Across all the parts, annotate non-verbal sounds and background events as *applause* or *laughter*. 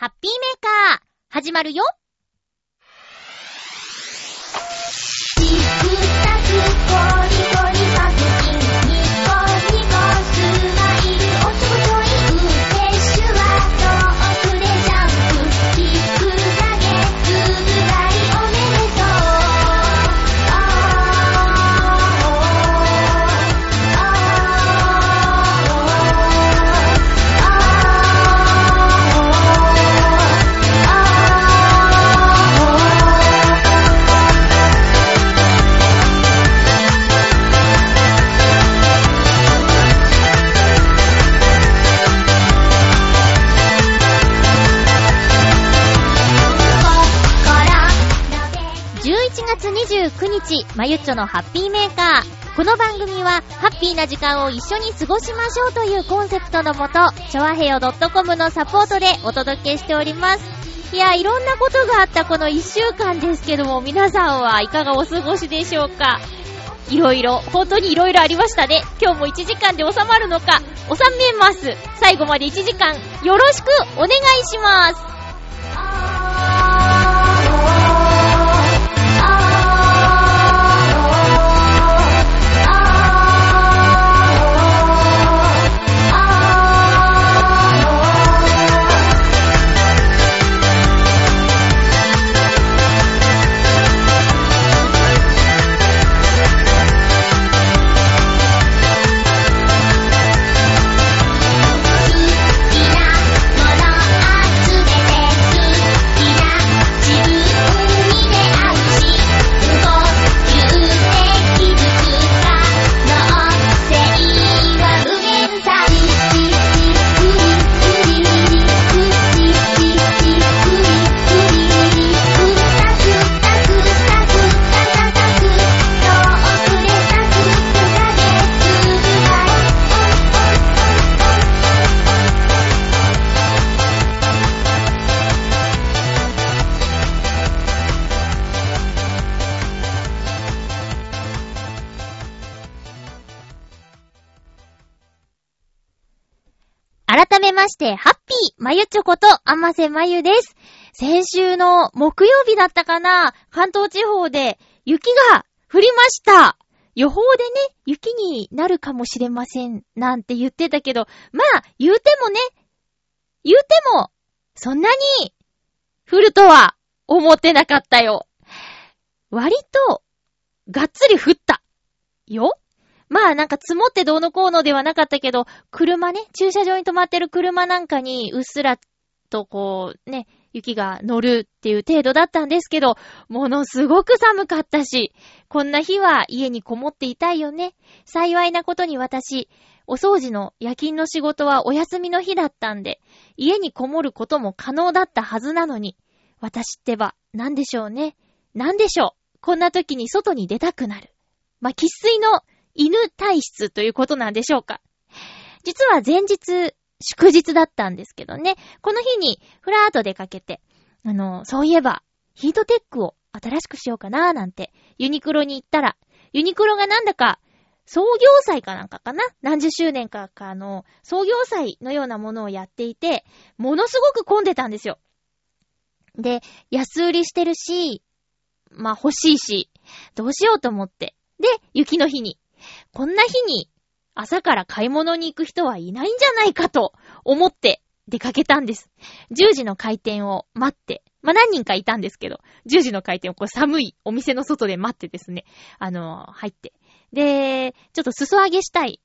ハッピーメーカー、始まるよ。日、まゆっちょのハッピーメーカー。この番組は、ハッピーな時間を一緒に過ごしましょうというコンセプトのもと、ちょわへよ .com のサポートでお届けしております。いや、いろんなことがあったこの1週間ですけども、皆さんはいかがお過ごしでしょうか？いろいろ、本当にいろいろありましたね。今日も1時間で収まるのか、収めます。最後まで1時間、よろしくお願いします。して、ハッピーまゆちょこと、あませまゆです。先週の木曜日だったかな関東地方で雪が降りました。予報でね、雪になるかもしれません、なんて言ってたけど、まあ、言うてもね、言うても、そんなに、降るとは、思ってなかったよ。割と、がっつり降った。よまあなんか積もってどうのこうのではなかったけど、車ね、駐車場に止まってる車なんかにうっすらとこうね、雪が乗るっていう程度だったんですけど、ものすごく寒かったし、こんな日は家にこもっていたいよね。幸いなことに私、お掃除の夜勤の仕事はお休みの日だったんで、家にこもることも可能だったはずなのに、私ってば、なんでしょうね。なんでしょう。こんな時に外に出たくなる。まあ、喫水の犬体質ということなんでしょうか。実は前日、祝日だったんですけどね。この日に、ふらーっと出かけて、あの、そういえば、ヒートテックを新しくしようかなーなんて、ユニクロに行ったら、ユニクロがなんだか、創業祭かなんかかな？何十周年かかの、創業祭のようなものをやっていて、ものすごく混んでたんですよ。で、安売りしてるし、まあ欲しいし、どうしようと思って。で、雪の日に。こんな日に朝から買い物に行く人はいないんじゃないかと思って出かけたんです。10時の開店を待って、まあ、何人かいたんですけど、10時の開店をこう寒いお店の外で待ってですね、あのー入って。で、ちょっと裾上げしたい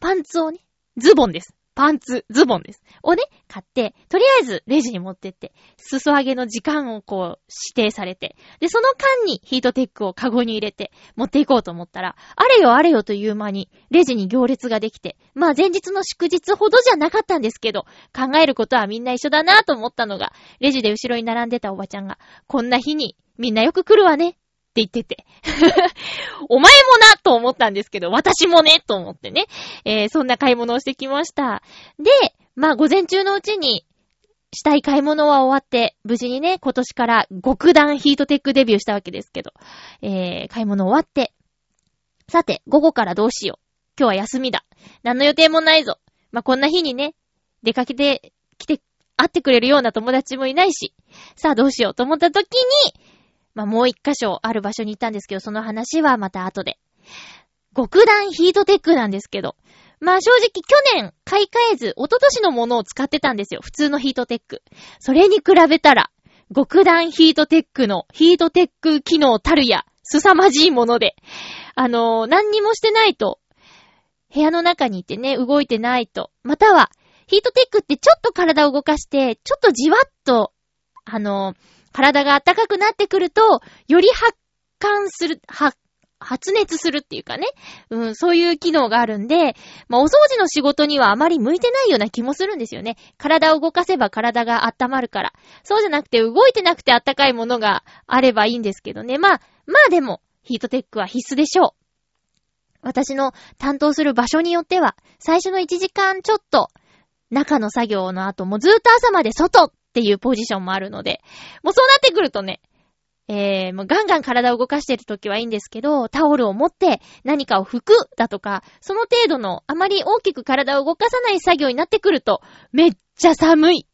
パンツをね、ズボンです。パンツ、ズボンです。をね、買って、とりあえずレジに持ってって、裾上げの時間をこう指定されて、で、その間にヒートテックをカゴに入れて持っていこうと思ったら、あれよあれよという間にレジに行列ができて、まあ前日の祝日ほどじゃなかったんですけど、考えることはみんな一緒だなと思ったのが、レジで後ろに並んでたおばちゃんが、こんな日にみんなよく来るわねって言ってて。*laughs* お前もなと思ったんですけど、私もねと思ってね。えー、そんな買い物をしてきました。で、まあ午前中のうちに、したい買い物は終わって、無事にね、今年から極暖ヒートテックデビューしたわけですけど、えー、買い物終わって、さて、午後からどうしよう。今日は休みだ。何の予定もないぞ。まあ、こんな日にね、出かけてきて、会ってくれるような友達もいないし、さあどうしようと思った時に、まあもう一箇所ある場所に行ったんですけど、その話はまた後で。極暖ヒートテックなんですけど、まあ正直去年買い替えず、一昨年のものを使ってたんですよ。普通のヒートテック。それに比べたら、極暖ヒートテックのヒートテック機能たるや、凄まじいもので。あのー、何にもしてないと、部屋の中にいてね、動いてないと。または、ヒートテックってちょっと体を動かして、ちょっとじわっと、あのー、体が暖かくなってくると、より発汗する、発発熱するっていうかね。うん、そういう機能があるんで、まあ、お掃除の仕事にはあまり向いてないような気もするんですよね。体を動かせば体が温まるから。そうじゃなくて、動いてなくて暖かいものがあればいいんですけどね。まあ、まあでも、ヒートテックは必須でしょう。私の担当する場所によっては、最初の1時間ちょっと、中の作業の後もずーっと朝まで外っっていうポジションもあるので、もうそうなってくるとね、えー、もうガンガン体を動かしてるときはいいんですけど、タオルを持って何かを拭くだとか、その程度のあまり大きく体を動かさない作業になってくると、めっちゃ寒い。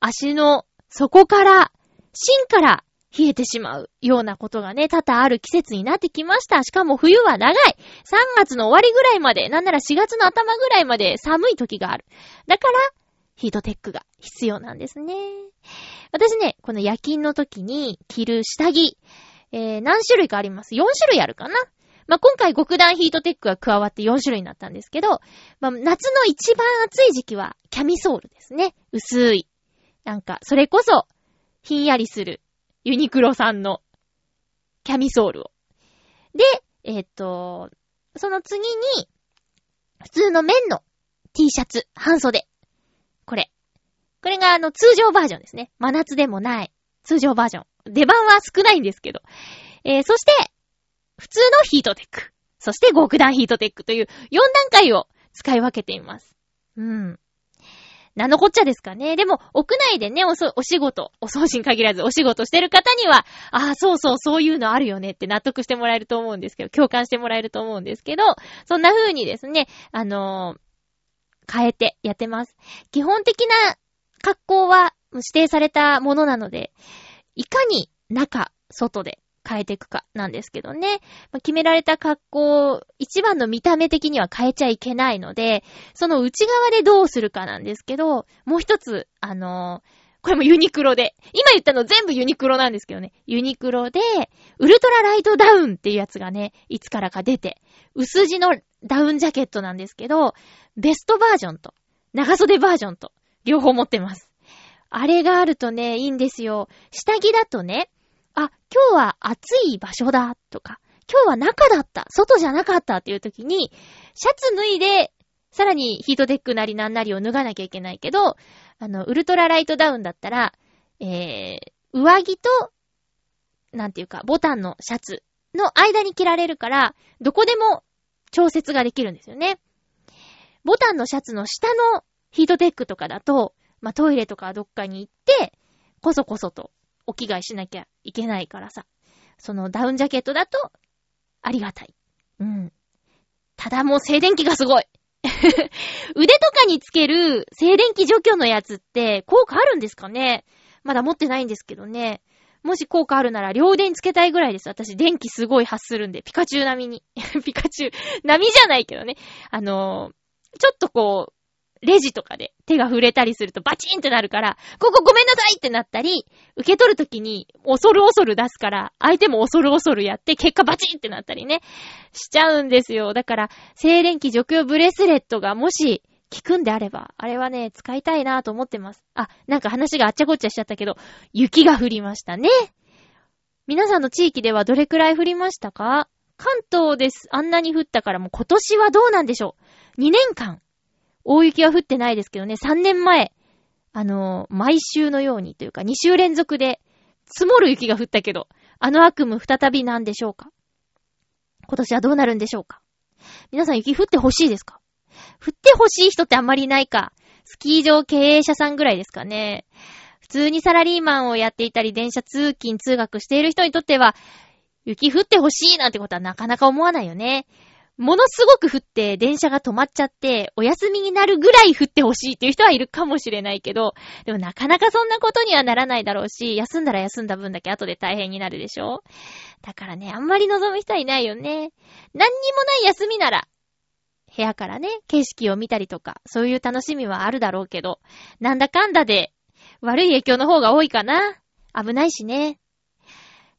足の底から、芯から冷えてしまうようなことがね、多々ある季節になってきました。しかも冬は長い。3月の終わりぐらいまで、なんなら4月の頭ぐらいまで寒い時がある。だから、ヒートテックが必要なんですね。私ね、この夜勤の時に着る下着、えー、何種類かあります。4種類あるかなまあ、今回極暖ヒートテックが加わって4種類になったんですけど、まあ、夏の一番暑い時期はキャミソールですね。薄い。なんか、それこそ、ひんやりする、ユニクロさんの、キャミソールを。で、えっ、と、その次に、普通の綿の T シャツ、半袖。これ。これがあの通常バージョンですね。真夏でもない通常バージョン。出番は少ないんですけど。えー、そして、普通のヒートテック。そして極暖ヒートテックという4段階を使い分けています。うん。何のこっちゃですかね。でも、屋内でね、おそ、お仕事、お掃除に限らずお仕事してる方には、ああ、そうそう、そういうのあるよねって納得してもらえると思うんですけど、共感してもらえると思うんですけど、そんな風にですね、あのー、変えてやってます。基本的な格好は指定されたものなので、いかに中、外で変えていくかなんですけどね。まあ、決められた格好、一番の見た目的には変えちゃいけないので、その内側でどうするかなんですけど、もう一つ、あのー、これもユニクロで。今言ったの全部ユニクロなんですけどね。ユニクロで、ウルトラライトダウンっていうやつがね、いつからか出て、薄地のダウンジャケットなんですけど、ベストバージョンと、長袖バージョンと、両方持ってます。あれがあるとね、いいんですよ。下着だとね、あ、今日は暑い場所だとか、今日は中だった、外じゃなかったっていう時に、シャツ脱いで、さらにヒートテックなりなんなりを脱がなきゃいけないけど、あの、ウルトラライトダウンだったら、えー、上着と、なんていうか、ボタンのシャツの間に着られるから、どこでも調節ができるんですよね。ボタンのシャツの下のヒートテックとかだと、まあ、トイレとかどっかに行って、こそこそとお着替えしなきゃいけないからさ。そのダウンジャケットだと、ありがたい。うん。ただもう静電気がすごい。腕とかにつける静電気除去のやつって効果あるんですかね？まだ持ってないんですけどね。もし効果あるなら両腕につけたいぐらいです。私電気すごい発するんで、ピカチュウ並みに。*laughs* ピカチュウ、並みじゃないけどね。あのー、ちょっとこう、レジとかで手が触れたりするとバチンってなるから、ここごめんなさいってなったり、受け取るときに恐る恐る出すから、相手も恐る恐るやって、結果バチンってなったりね、しちゃうんですよ。だから、静電気除去ブレスレットがもし、効くんであれば、あれはね、使いたいなと思ってます。あ、なんか話があっちゃこっちゃしちゃったけど、雪が降りましたね。皆さんの地域ではどれくらい降りましたか？関東です。あんなに降ったからもう今年はどうなんでしょう ?2 年間大雪は降ってないですけどね、3年前、あのー、毎週のようにというか、2週連続で積もる雪が降ったけど、あの悪夢再びなんでしょうか？今年はどうなるんでしょうか？皆さん雪降ってほしいですか？降ってほしい人ってあんまりいないか。スキー場経営者さんぐらいですかね。普通にサラリーマンをやっていたり、電車通勤通学している人にとっては、雪降ってほしいなんてことはなかなか思わないよね。ものすごく降って電車が止まっちゃって、お休みになるぐらい降ってほしいっていう人はいるかもしれないけど、でもなかなかそんなことにはならないだろうし、休んだら休んだ分だけ後で大変になるでしょ？だからね、あんまり望む人はいないよね。何にもない休みなら、部屋からね、景色を見たりとか、そういう楽しみはあるだろうけど、なんだかんだで、悪い影響の方が多いかな。危ないしね。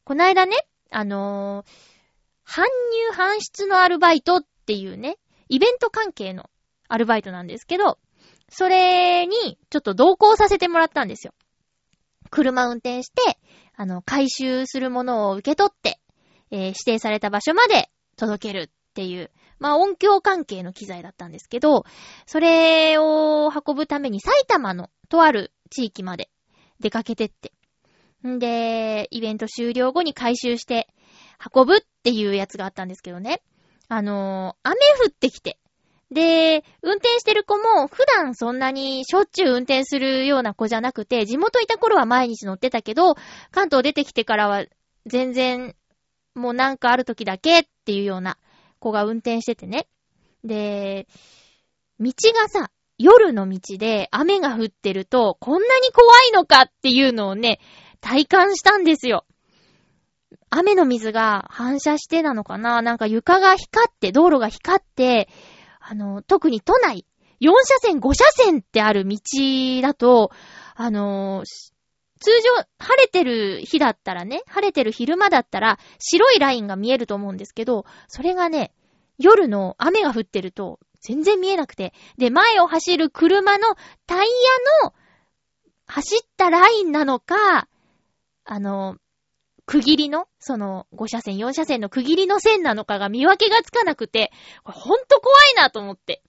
こないだね、あのー搬入搬出のアルバイトっていうね、イベント関係のアルバイトなんですけど、それにちょっと同行させてもらったんですよ。車運転して、あの、回収するものを受け取って、えー指定された場所まで届けるっていう、まあ音響関係の機材だったんですけど、それを運ぶために埼玉のとある地域まで出かけてって。んで、イベント終了後に回収して運ぶっていうやつがあったんですけどね。あのー雨降ってきて。で、運転してる子も普段そんなにしょっちゅう運転するような子じゃなくて、地元いた頃は毎日乗ってたけど、関東出てきてからは全然もうなんかある時だけっていうような子が運転しててね。で、道がさ、夜の道で雨が降ってるとこんなに怖いのかっていうのをね、体感したんですよ。雨の水が反射してなのかな？なんか床が光って、道路が光って、あの、特に都内、4車線、5車線ってある道だと、あの、通常、晴れてる日だったらね、晴れてる昼間だったら、白いラインが見えると思うんですけど、それがね、夜の雨が降ってると、全然見えなくて、で、前を走る車のタイヤの走ったラインなのか、あの、区切りの、その、5車線、4車線の区切りの線なのかが見分けがつかなくて、ほんと怖いなと思って。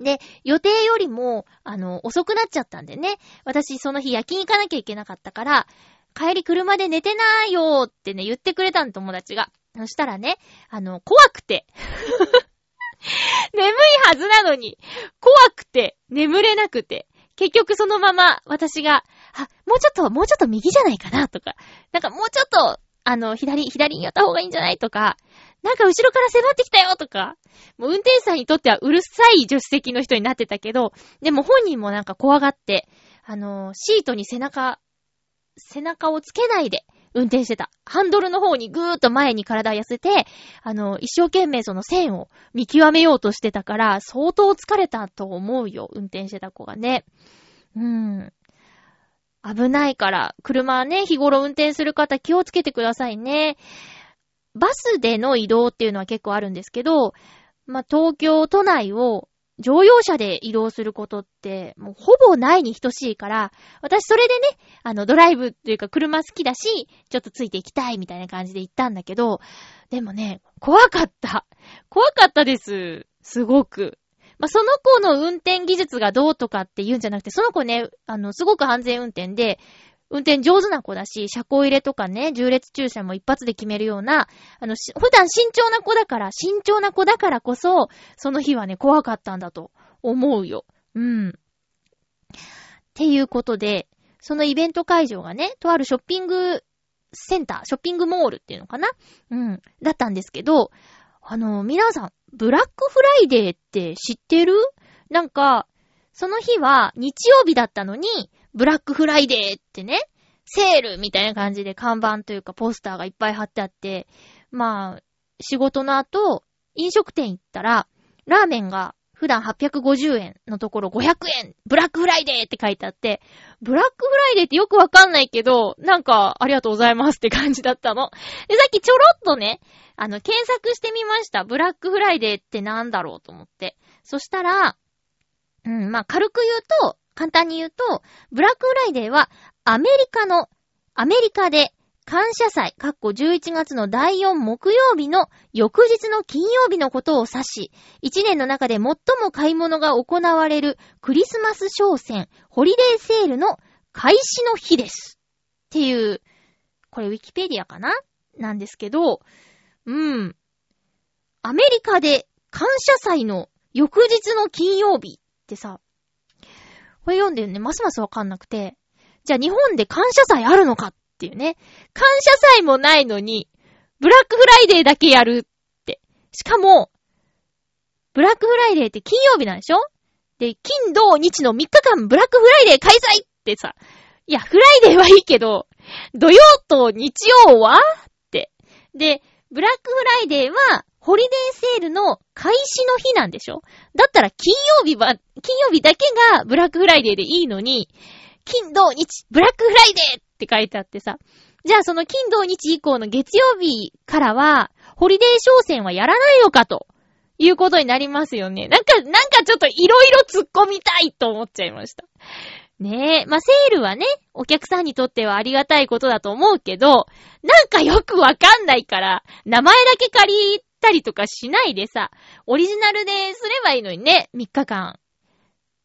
で、予定よりも、あの、遅くなっちゃったんでね。私、その日夜勤行かなきゃいけなかったから、帰り車で寝てないよーってね、言ってくれたの、友達が。そしたらね、あの、怖くて。*laughs* 眠いはずなのに、怖くて、眠れなくて。結局そのまま、私が、あ、もうちょっと、もうちょっと右じゃないかな、とか。なんかもうちょっと、あの、左、左に寄った方がいいんじゃないとか。なんか後ろから迫ってきたよとか。もう運転手さんにとってはうるさい助手席の人になってたけど、でも本人もなんか怖がって、あの、シートに背中、背中をつけないで運転してた。ハンドルの方にぐーっと前に体を寄せて、あの、一生懸命その線を見極めようとしてたから、相当疲れたと思うよ、運転してた子がね。うーん。危ないから、車はね、日頃運転する方気をつけてくださいね。バスでの移動っていうのは結構あるんですけど、まあ、東京都内を乗用車で移動することって、もうほぼないに等しいから、私それでね、あの、ドライブっていうか車好きだし、ちょっとついていきたいみたいな感じで行ったんだけど、でもね、怖かった。怖かったです。すごく。まあ、その子の運転技術がどうとかって言うんじゃなくて、その子ね、あの、すごく安全運転で、運転上手な子だし、車庫入れとかね、重列駐車も一発で決めるような、あの、普段慎重な子だから、慎重な子だからこそ、その日はね、怖かったんだと思うよ。うん。っていうことで、そのイベント会場がね、とあるショッピングセンター、ショッピングモールっていうのかな？うん。だったんですけど、あの、皆さん、ブラックフライデーって知ってる？なんか、その日は日曜日だったのに、ブラックフライデーってね、セールみたいな感じで看板というかポスターがいっぱい貼ってあって、まあ、仕事の後、飲食店行ったら、ラーメンが普段850円のところ500円ブラックフライデーって書いてあって、ブラックフライデーってよくわかんないけど、なんか、ありがとうございますって感じだったの。で、さっきちょろっとね、あの、検索してみました。ブラックフライデーってなんだろうと思って。そしたら、うん、まあ、軽く言うと、簡単に言うと、ブラックフライデーは、アメリカの、アメリカで、感謝祭、かっこ11月の第4木曜日の翌日の金曜日のことを指し、1年の中で最も買い物が行われるクリスマス商戦、ホリデーセールの開始の日です。っていう、これウィキペディアかな？なんですけど、うん。アメリカで感謝祭の翌日の金曜日ってさ、これ読んでるね、ますますわかんなくて、じゃあ日本で感謝祭あるのかっっていうね。感謝祭もないのに、ブラックフライデーだけやるって。しかも、ブラックフライデーって金曜日なんでしょ？で、金、土、日の3日間ブラックフライデー開催ってさ、いや、フライデーはいいけど、土曜と日曜は？って。で、ブラックフライデーは、ホリデーセールの開始の日なんでしょ？だったら金曜日は、金曜日だけがブラックフライデーでいいのに、金、土、日、ブラックフライデーっって書いてあってさ。じゃあその金、土、日以降の月曜日からは、ホリデー商戦はやらないのかと。いうことになりますよね。なんか、なんかちょっといろいろ突っ込みたいと思っちゃいました。ねえ。まあ、セールはね、お客さんにとってはありがたいことだと思うけど、なんかよくわかんないから、名前だけ借りたりとかしないでさ、オリジナルですればいいのにね、3日間。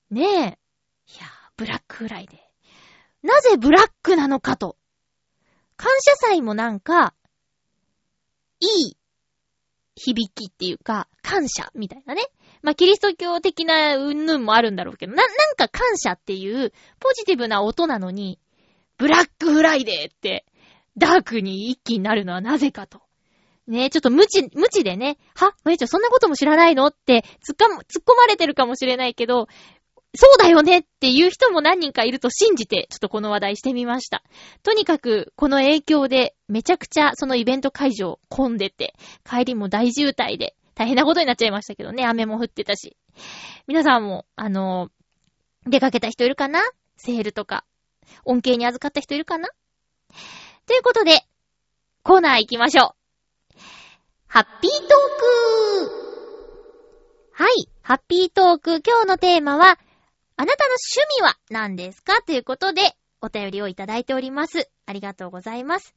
ねえ。いや、ブラックフライデー。なぜブラックなのかと。感謝祭もなんか、いい響きっていうか、感謝みたいなね。まあ、キリスト教的なうんぬんもあるんだろうけど、な、なんか感謝っていうポジティブな音なのに、ブラックフライデーって、ダークに一気になるのはなぜかと。ねちょっと無知、無知でね、は？まゆちょそんなことも知らないの？って突っか、突っ込まれてるかもしれないけど、そうだよねっていう人も何人かいると信じて、ちょっとこの話題してみました。とにかく、この影響で、めちゃくちゃそのイベント会場混んでて、帰りも大渋滞で、大変なことになっちゃいましたけどね、雨も降ってたし。皆さんも、あの出かけた人いるかな？セールとか、恩恵に預かった人いるかな？ということで、コーナー行きましょう。ハッピートーク。はい、ハッピートーク、今日のテーマは、あなたの趣味は何ですか？ということで、お便りをいただいております。ありがとうございます。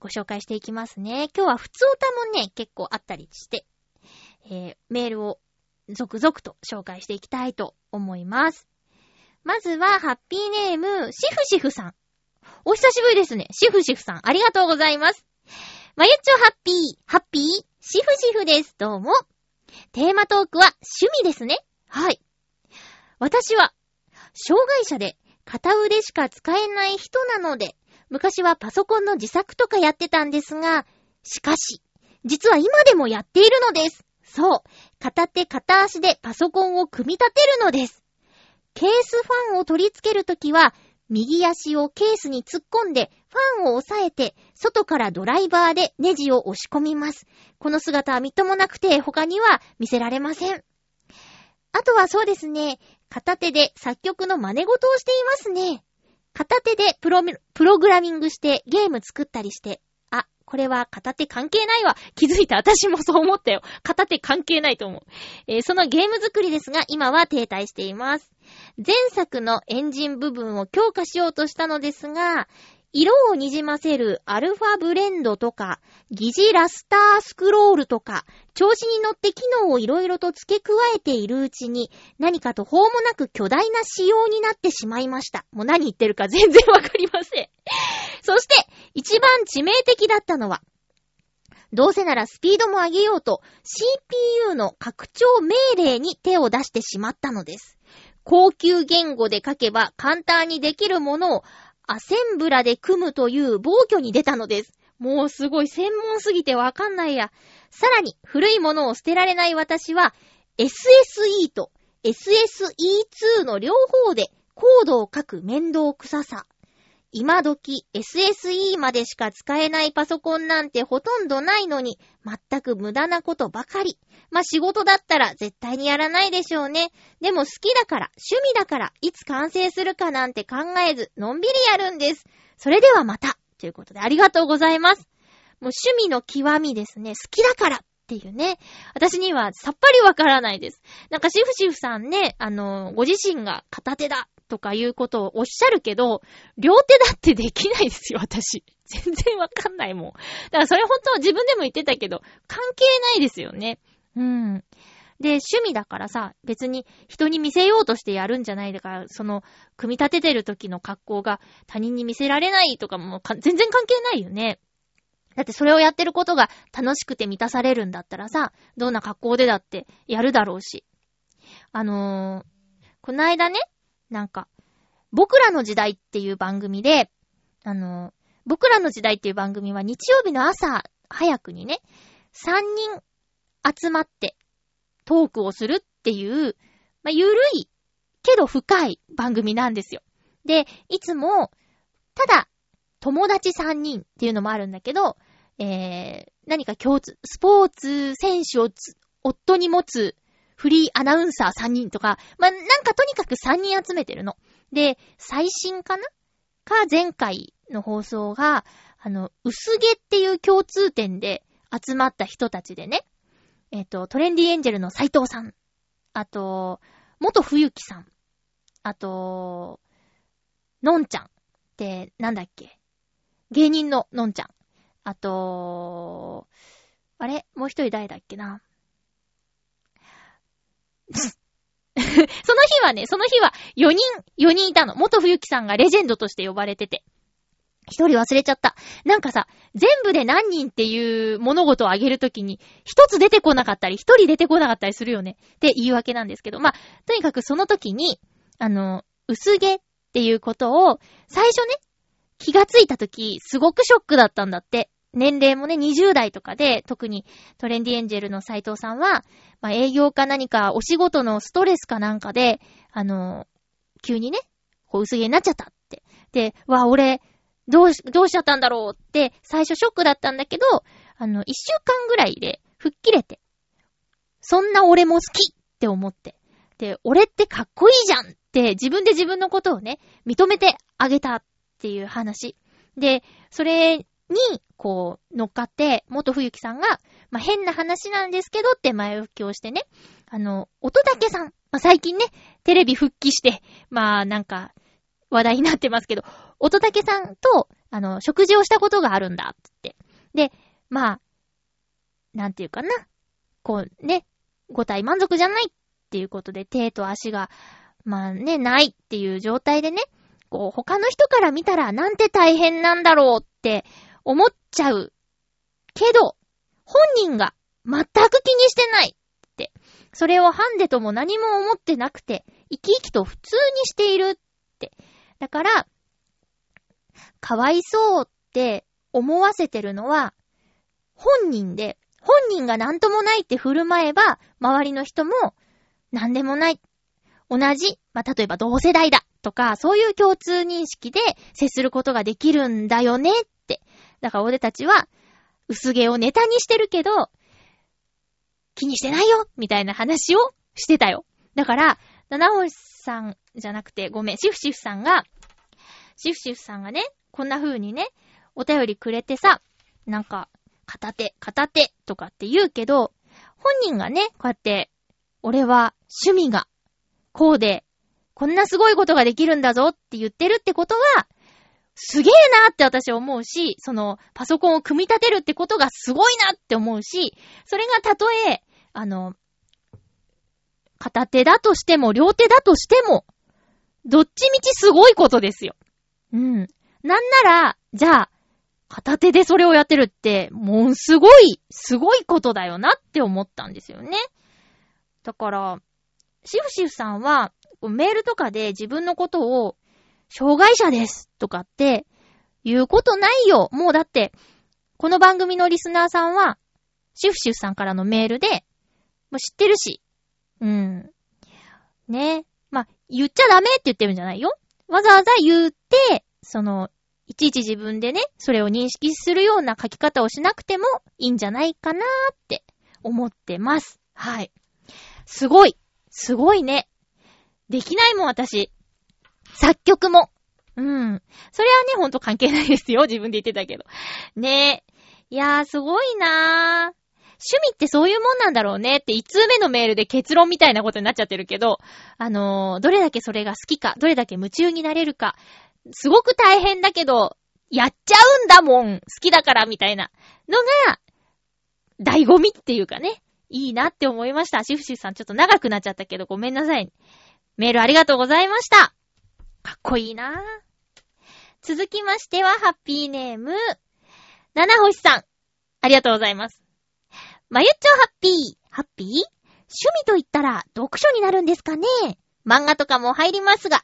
ご紹介していきますね。今日は普通歌もね、結構あったりして、えー、メールを続々と紹介していきたいと思います。まずは、ハッピーネーム、シフシフさん。お久しぶりですね。シフシフさん、ありがとうございます。まゆっちょハッピー、ハッピー、シフシフです。どうも。テーマトークは趣味ですね。はい。私は、障害者で片腕しか使えない人なので、昔はパソコンの自作とかやってたんですが、しかし、実は今でもやっているのです。そう。片手片足でパソコンを組み立てるのです。ケースファンを取り付けるときは、右足をケースに突っ込んで、ファンを押さえて、外からドライバーでネジを押し込みます。この姿はみっともなくて、他には見せられません。あとはそうですね、片手で作曲の真似事をしていますね。片手でプロプログラミングしてゲーム作ったりして、あ、これは片手関係ないわ。気づいた。私もそう思ったよ。片手関係ないと思う。えーそのゲーム作りですが、今は停滞しています。前作のエンジン部分を強化しようとしたのですが、色をにじませるアルファブレンドとか、疑似ラスタースクロールとか、調子に乗って機能をいろいろと付け加えているうちに、何か途方もなく巨大な仕様になってしまいました。もう何言ってるか *laughs* 全然わかりません。そして、一番致命的だったのは、どうせならスピードも上げようと、CPU の拡張命令に手を出してしまったのです。高級言語で書けば簡単にできるものをアセンブラで組むという暴挙に出たのです。もうすごい専門すぎてわかんないや。さらに古いものを捨てられない私は SSE と SSE2 の両方でコードを書く面倒臭さ。今時 SSE までしか使えないパソコンなんてほとんどないのに、全く無駄なことばかり。まあ、仕事だったら絶対にやらないでしょうね。でも好きだから、趣味だから、いつ完成するかなんて考えず、のんびりやるんです。それではまた。ということで、ありがとうございます。もう趣味の極みですね。好きだからっていうね。私にはさっぱりわからないです。なんかシフシフさんね、あの、ご自身が片手だとかいうことをおっしゃるけど、両手だってできないですよ、私。*laughs* 全然わかんないもん。だからそれ本当は自分でも言ってたけど、関係ないですよね。うん。で、趣味だからさ、別に人に見せようとしてやるんじゃないだから、その、組み立ててる時の格好が他人に見せられないとかもか全然関係ないよね。だってそれをやってることが楽しくて満たされるんだったらさ、どんな格好でだってやるだろうし。あのー、この間ね、なんか、僕らの時代っていう番組で、あの、僕らの時代っていう番組は日曜日の朝早くにね、3人集まって、トークをするっていう、まあ、ゆるいけど深い番組なんですよ。で、いつも、ただ、友達3人っていうのもあるんだけど、えー、何か共通、スポーツ選手を夫に持つフリーアナウンサー3人とか、まあ、なんかとにかく3人集めてるの。で、最新かな？か前回の放送が、あの、薄毛っていう共通点で集まった人たちでね、えっ、と、トレンディエンジェルの斉藤さん、あと、元冬木さん、あと、のんちゃん。ってなんだっけ？芸人ののんちゃん。あと、あれ？もう一人誰だっけな？*laughs* その日はね、その日は4人、4人いたの。元冬木さんがレジェンドとして呼ばれてて。一人忘れちゃった。なんかさ、全部で何人っていう物事をあげるときに、一つ出てこなかったり、一人出てこなかったりするよね。って言い訳なんですけど、まあ、とにかくその時に、あの、薄毛っていうことを、最初ね、気がついた時、すごくショックだったんだって。年齢もね、20代とかで、特にトレンディエンジェルの斉藤さんは、まあ、営業か何かお仕事のストレスかなんかで、あの、急にね、こう薄毛になっちゃったって。で、わ、俺、どうし、どうしちゃったんだろうって、最初ショックだったんだけど、あの、一週間ぐらいで吹っ切れて、そんな俺も好きって思って。で、俺ってかっこいいじゃんって自分で自分のことをね、認めてあげたっていう話。で、それに、こう、乗っかって、元冬木さんが、まあ、変な話なんですけどって前置きをしてね、あの、音竹さん、まあ、最近ね、テレビ復帰して、まあ、なんか、話題になってますけど、音竹さんと、あの、食事をしたことがあるんだ、って。で、まあ、なんていうかな。こうね、五体満足じゃないっていうことで、手と足が、まあね、ないっていう状態でね、こう、他の人から見たらなんて大変なんだろうって思っちゃう。けど、本人が全く気にしてないって。それをハンデとも何も思ってなくて、生き生きと普通にしているって。だから、かわいそうって思わせてるのは、本人で、本人が何ともないって振る舞えば、周りの人も何でもない。同じ、まあ、例えば同世代だとか、そういう共通認識で接することができるんだよねっ。だから俺たちは、薄毛をネタにしてるけど、気にしてないよみたいな話をしてたよ。だから、七星さんじゃなくて、ごめん、シフシフさんが、シフシフさんがね、こんな風にね、お便りくれてさ、なんか、片手、片手とかって言うけど、本人がね、こうやって、俺は趣味が、こうで、こんなすごいことができるんだぞって言ってるってことは、すげえなって私思うし、その、パソコンを組み立てるってことがすごいなって思うし、それがたとえ、あの、片手だとしても、両手だとしても、どっちみちすごいことですよ。うん。なんなら、じゃあ、片手でそれをやってるって、もうすごい、すごいことだよなって思ったんですよね。だから、シフシフさんは、メールとかで自分のことを、障害者ですとかって、言うことないよ。もうだって、この番組のリスナーさんは、シフシフさんからのメールで、もう知ってるし。うん。ね。まあ、言っちゃダメって言ってるんじゃないよ。わざわざ言って、その、いちいち自分でね、それを認識するような書き方をしなくてもいいんじゃないかなーって思ってます。はい。すごい。すごいね。できないもん、私。作曲も。うん。それはね、ほんと関係ないですよ。*laughs* 自分で言ってたけど。ねえ。いやー、すごいなー。趣味ってそういうもんなんだろうねって、1通目のメールで結論みたいなことになっちゃってるけど、あのー、どれだけそれが好きか、どれだけ夢中になれるか、すごく大変だけど、やっちゃうんだもん好きだからみたいなのが、醍醐味っていうかね、いいなって思いました。シフシフさんちょっと長くなっちゃったけどごめんなさい。メールありがとうございました。かっこいいな続きましては、ハッピーネーム、七星さん。ありがとうございます。まゆっちょハッピー。ハッピー？趣味と言ったら読書になるんですかね漫画とかも入りますが、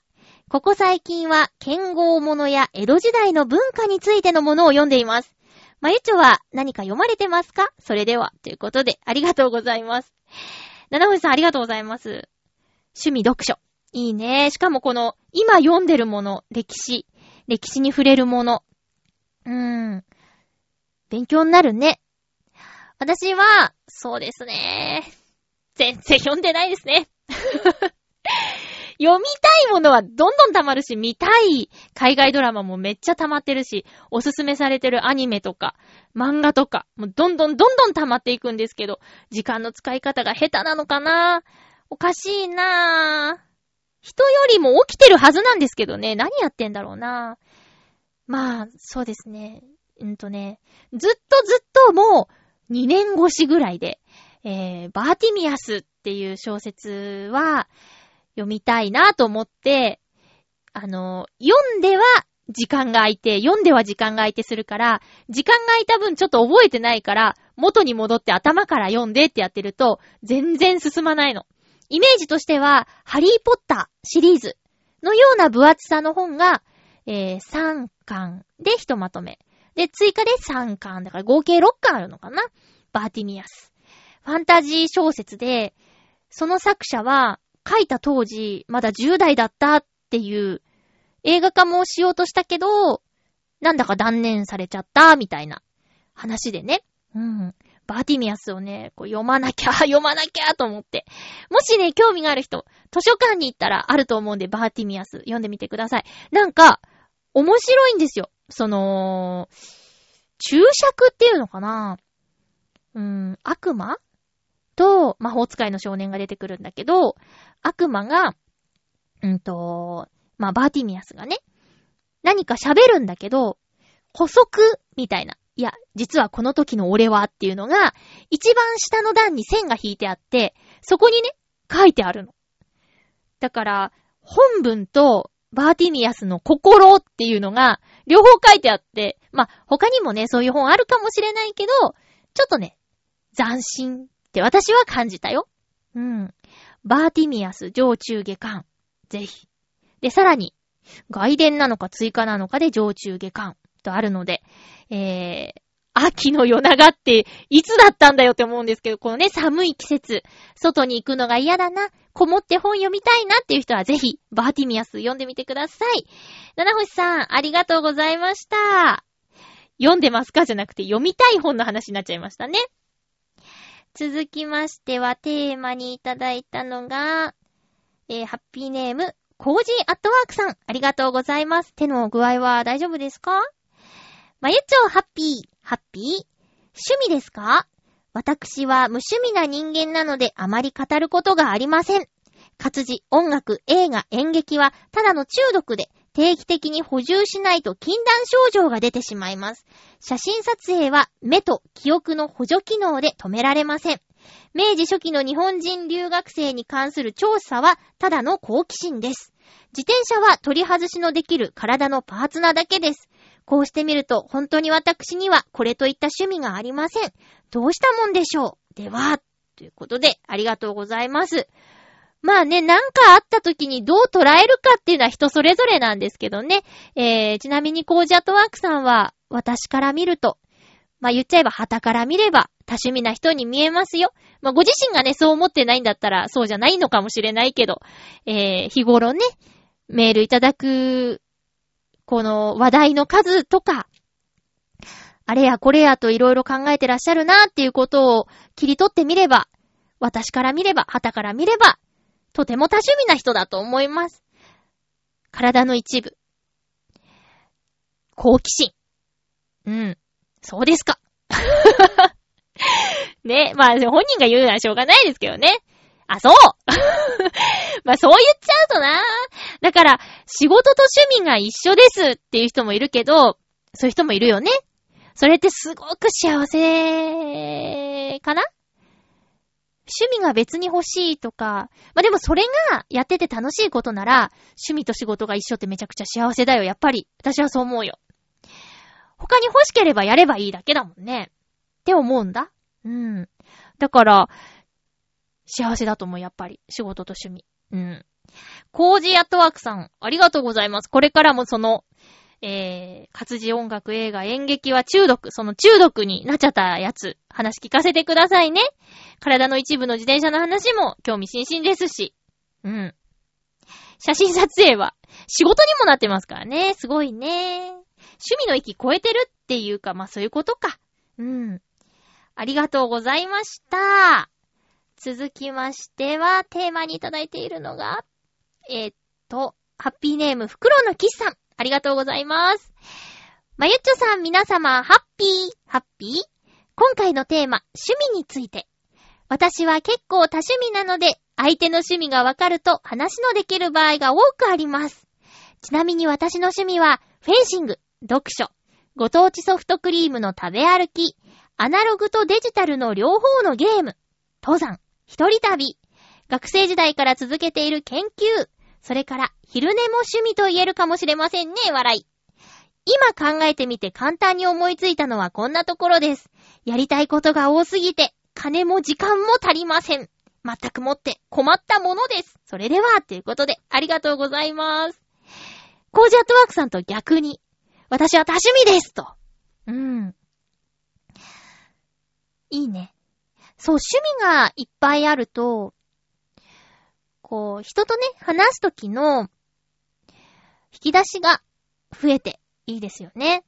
ここ最近は剣豪物や江戸時代の文化についてのものを読んでいます。まゆっちょは何か読まれてますか？それでは、ということで、ありがとうございます。七星さんありがとうございます。趣味読書。いいね。しかもこの、今読んでるもの、歴史。歴史に触れるもの。うーん。勉強になるね。私は、そうですね。全然読んでないですね。*laughs* 読みたいものはどんどん溜まるし、見たい海外ドラマもめっちゃ溜まってるし、おすすめされてるアニメとか、漫画とか、もうどんどんどんどん溜まっていくんですけど、時間の使い方が下手なのかな？おかしいなぁ。人よりも起きてるはずなんですけどね、何やってんだろうなまあ、そうですね。うんとね、ずっとずっともう2年越しぐらいで、えー、バーティミアスっていう小説は読みたいなと思って、あの、読んでは時間が空いて、読んでは時間が空いてするから、時間が空いた分ちょっと覚えてないから、元に戻って頭から読んでってやってると、全然進まないの。イメージとしては、ハリーポッターシリーズのような分厚さの本が、えー、3巻でひとまとめ。で、追加で3巻。だから合計6巻あるのかな？バーティミアス。ファンタジー小説で、その作者は、書いた当時、まだ10代だったっていう、映画化もしようとしたけど、なんだか断念されちゃった、みたいな話でね。うん。バーティミアスをね、こう読まなきゃ、*laughs* 読まなきゃと思って。もしね、興味がある人、図書館に行ったらあると思うんで、バーティミアス読んでみてください。なんか、面白いんですよ。その、注釈っていうのかなうーん、悪魔？と魔法使いの少年が出てくるんだけど、悪魔が、うんと、まあ、バーティミアスがね、何か喋るんだけど、補足みたいな。いや、実はこの時の俺はっていうのが、一番下の段に線が引いてあって、そこにね、書いてあるの。だから、本文とバーティミアスの心っていうのが、両方書いてあって、まあ、他にもね、そういう本あるかもしれないけど、ちょっとね、斬新って私は感じたよ。うん。バーティミアス上中下巻。ぜひ。で、さらに、外伝なのか追加なのかで上中下巻とあるので、えー、秋の夜長っていつだったんだよって思うんですけど、このね、寒い季節、外に行くのが嫌だな、こもって本読みたいなっていう人はぜひ、バーティミアス読んでみてください。七星さん、ありがとうございました。読んでますか？じゃなくて、読みたい本の話になっちゃいましたね。続きましては、テーマにいただいたのが、えー、ハッピーネーム、コージーアットワークさん、ありがとうございます。手の具合は大丈夫ですか？まゆちょハッピー、ハッピー？趣味ですか？私は無趣味な人間なのであまり語ることがありません。活字、音楽、映画、演劇はただの中毒で定期的に補充しないと禁断症状が出てしまいます。写真撮影は目と記憶の補助機能で止められません。明治初期の日本人留学生に関する調査はただの好奇心です。自転車は取り外しのできる体のパーツなだけです。こうしてみると本当に私にはこれといった趣味がありません。どうしたもんでしょうでは、ということでありがとうございます。まあね、なんかあった時にどう捉えるかっていうのは人それぞれなんですけどね。えー、ちなみにコージャットワークさんは私から見ると、まあ言っちゃえば旗から見れば多趣味な人に見えますよ。まあご自身がね、そう思ってないんだったらそうじゃないのかもしれないけど、えー、日頃ね、メールいただく、この話題の数とか、あれやこれやといろいろ考えてらっしゃるなっていうことを切り取ってみれば、私から見れば、旗から見れば、とても多趣味な人だと思います。体の一部。好奇心。うん。そうですか。*laughs* ね、まあ本人が言うのはしょうがないですけどね。あ、そう *laughs* まそう言っちゃうとな。だから、仕事と趣味が一緒ですっていう人もいるけど、そういう人もいるよね。それってすごく幸せかな？趣味が別に欲しいとか、まあ、でもそれがやってて楽しいことなら、趣味と仕事が一緒ってめちゃくちゃ幸せだよ、やっぱり。私はそう思うよ。他に欲しければやればいいだけだもんね。って思うんだ。うん。だから、幸せだと思う、やっぱり。仕事と趣味。うん。コージーアットワークさん、ありがとうございます。これからもその、えー、活字音楽、映画、演劇は中毒、その中毒になっちゃったやつ、話聞かせてくださいね。体の一部の自転車の話も興味津々ですし。うん。写真撮影は仕事にもなってますからね。すごいね。趣味の域超えてるっていうか、まあそういうことか。うん。ありがとうございました。続きましては、テーマにいただいているのが、えー、っと、ハッピーネーム、フクロウのキスさん。ありがとうございます。まゆっちょさん、皆様、ハッピー、ハッピー？今回のテーマ、趣味について。私は結構多趣味なので、相手の趣味がわかると話のできる場合が多くあります。ちなみに私の趣味は、フェンシング、読書、ご当地ソフトクリームの食べ歩き、アナログとデジタルの両方のゲーム、登山、一人旅、学生時代から続けている研究、それから昼寝も趣味と言えるかもしれませんね、笑い。今考えてみて簡単に思いついたのはこんなところです。やりたいことが多すぎて、金も時間も足りません。全くもって困ったものです。それでは、ということで、ありがとうございます。コージアットワークさんと逆に、私は多趣味ですと。うん。いいね。そう、趣味がいっぱいあると、こう、人とね、話すときの、引き出しが増えていいですよね。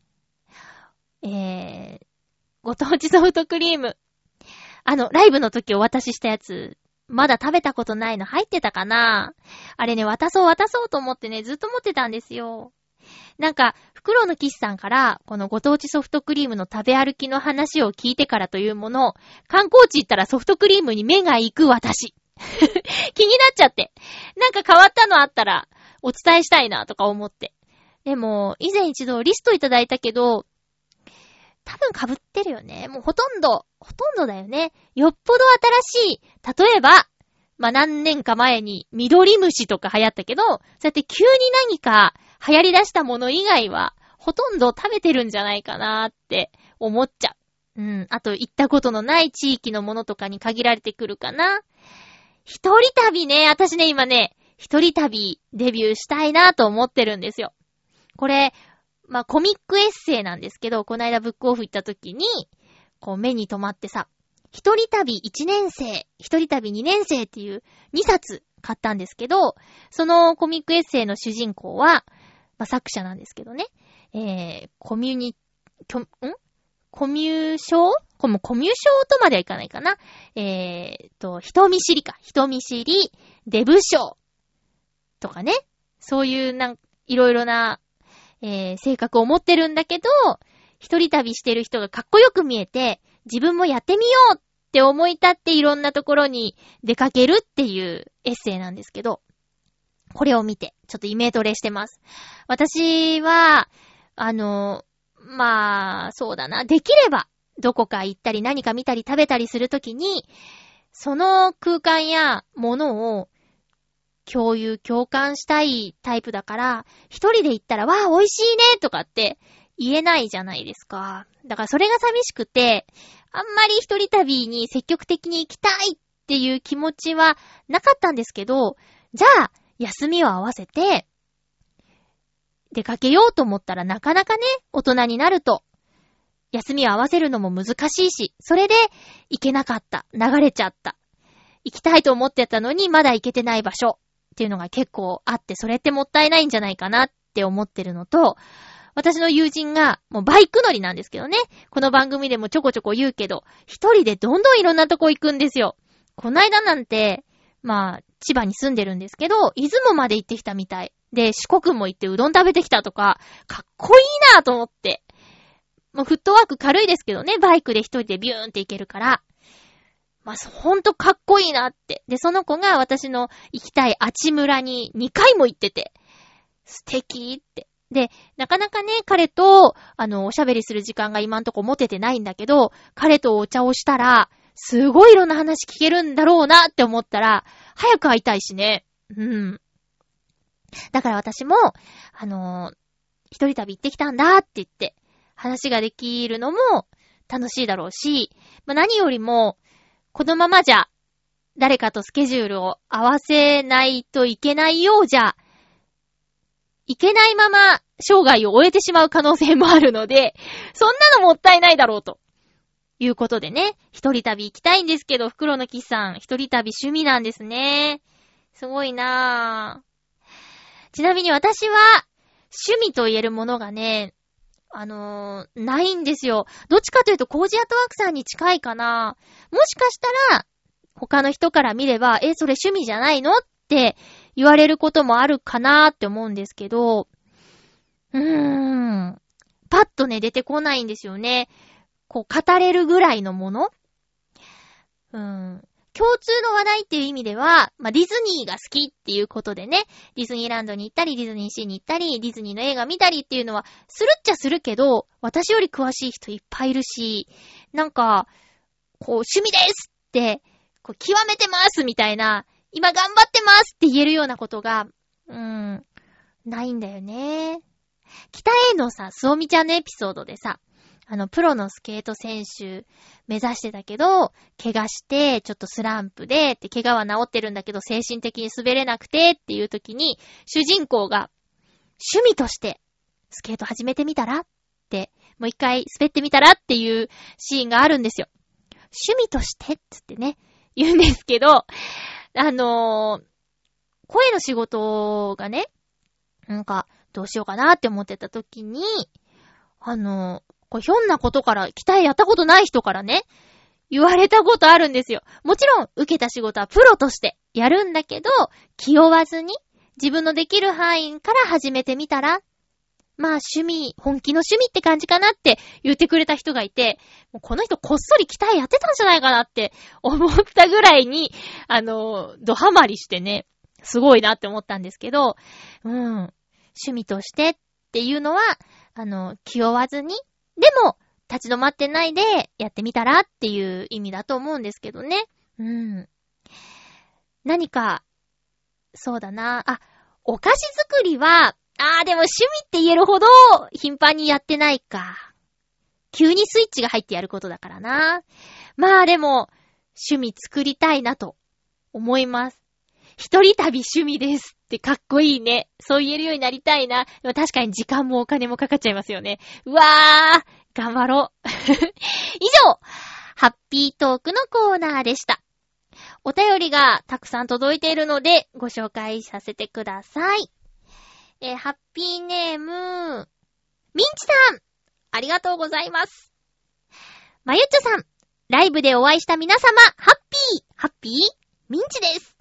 えー、ご当地ソフトクリーム。あの、ライブの時お渡ししたやつ、まだ食べたことないの入ってたかな？あれね、渡そう渡そうと思ってね、ずっと持ってたんですよ。なんか、袋の騎士さんから、このご当地ソフトクリームの食べ歩きの話を聞いてからというもの、観光地行ったらソフトクリームに目が行く私。*laughs* 気になっちゃって。なんか変わったのあったら、お伝えしたいなとか思って。でも、以前一度リストいただいたけど、多分被ってるよね。もうほとんど、ほとんどだよね。よっぽど新しい。例えば、まあ、何年か前に緑虫とか流行ったけど、そうやって急に何か流行り出したもの以外は、ほとんど食べてるんじゃないかなって思っちゃう。うん。あと、行ったことのない地域のものとかに限られてくるかな。一人旅ね、私ね、今ね、一人旅デビューしたいなと思ってるんですよ。これ、まあ、コミックエッセイなんですけど、この間ブックオフ行った時に、こう目に留まってさ、一人旅1年生、一人旅2年生っていう2冊買ったんですけど、そのコミックエッセイの主人公は、まあ、作者なんですけどね、えー、コミュニ、きょ、ん？コミュ障？このコミュ障とまではいかないかな。えーと、人見知りか。人見知り、デブ症とかね。そういうなん、いろいろな、えー、性格を持ってるんだけど、一人旅してる人がかっこよく見えて、自分もやってみようって思い立っていろんなところに出かけるっていうエッセイなんですけど、これを見て、ちょっとイメトレしてます。私は、あの、まあ、そうだな。できれば、どこか行ったり何か見たり食べたりするときに、その空間やものを共有、共感したいタイプだから、一人で行ったら、わあ、美味しいねとかって言えないじゃないですか。だからそれが寂しくて、あんまり一人旅に積極的に行きたいっていう気持ちはなかったんですけど、じゃあ、休みを合わせて、出かけようと思ったらなかなかね、大人になると、休みを合わせるのも難しいし、それで行けなかった。流れちゃった。行きたいと思ってたのにまだ行けてない場所っていうのが結構あって、それってもったいないんじゃないかなって思ってるのと、私の友人が、もうバイク乗りなんですけどね。この番組でもちょこちょこ言うけど、一人でどんどんいろんなとこ行くんですよ。こないだなんて、まあ、千葉に住んでるんですけど、出雲まで行ってきたみたい。で、四国も行ってうどん食べてきたとか、かっこいいなぁと思って。もうフットワーク軽いですけどね、バイクで一人でビューンって行けるから。まあ、ほんとかっこいいなって。で、その子が私の行きたいあち村に2回も行ってて、素敵って。で、なかなかね、彼と、あの、おしゃべりする時間が今んとこ持ててないんだけど、彼とお茶をしたら、すごいいろんな話聞けるんだろうなって思ったら、早く会いたいしね。うん。だから私も、あのー、一人旅行ってきたんだって言って、話ができるのも楽しいだろうし、まあ、何よりも、このままじゃ、誰かとスケジュールを合わせないといけないようじゃ、いけないまま生涯を終えてしまう可能性もあるので、そんなのもったいないだろうと。いうことでね、一人旅行きたいんですけど、袋のキスさん、一人旅趣味なんですね。すごいなぁ。ちなみに私は、趣味と言えるものがね、あのー、ないんですよ。どっちかというと、コージアトワークさんに近いかな。もしかしたら、他の人から見れば、え、それ趣味じゃないの？って言われることもあるかなって思うんですけど、うーん。パッとね、出てこないんですよね。こう、語れるぐらいのもの？うん。共通の話題っていう意味では、まあ、ディズニーが好きっていうことでね、ディズニーランドに行ったり、ディズニーシーに行ったり、ディズニーの映画見たりっていうのは、するっちゃするけど、私より詳しい人いっぱいいるし、なんか、こう、趣味ですって、こう、極めてますみたいな、今頑張ってますって言えるようなことが、うーん、ないんだよね。北へのさ、すおみちゃんのエピソードでさ、あの、プロのスケート選手目指してたけど、怪我して、ちょっとスランプで、って怪我は治ってるんだけど、精神的に滑れなくてっていう時に、主人公が、趣味として、スケート始めてみたらって、もう一回滑ってみたらっていうシーンがあるんですよ。趣味としてっつってね、言うんですけど、あのー、声の仕事がね、なんか、どうしようかなって思ってた時に、あの、こうひょんなことから、期待やったことない人からね、言われたことあるんですよ。もちろん、受けた仕事はプロとしてやるんだけど、気負わずに、自分のできる範囲から始めてみたら、まあ趣味、本気の趣味って感じかなって言ってくれた人がいて、もうこの人こっそり期待やってたんじゃないかなって思ったぐらいに、あの、ドハマりしてね、すごいなって思ったんですけど、うん、趣味としてっていうのは、あの、気負わずに、でも、立ち止まってないでやってみたらっていう意味だと思うんですけどね。うん。何か、そうだな。あ、お菓子作りは、あーでも趣味って言えるほど頻繁にやってないか。急にスイッチが入ってやることだからな。まあでも、趣味作りたいなと思います。一人旅趣味ですってかっこいいね。そう言えるようになりたいな。でも確かに時間もお金もかかっちゃいますよね。うわー頑張ろう。*laughs* 以上、ハッピートークのコーナーでした。お便りがたくさん届いているので、ご紹介させてください。えー、ハッピーネーム、ミンチさんありがとうございます。まゆっちょさん、ライブでお会いした皆様、ハッピーハッピー？ミンチです。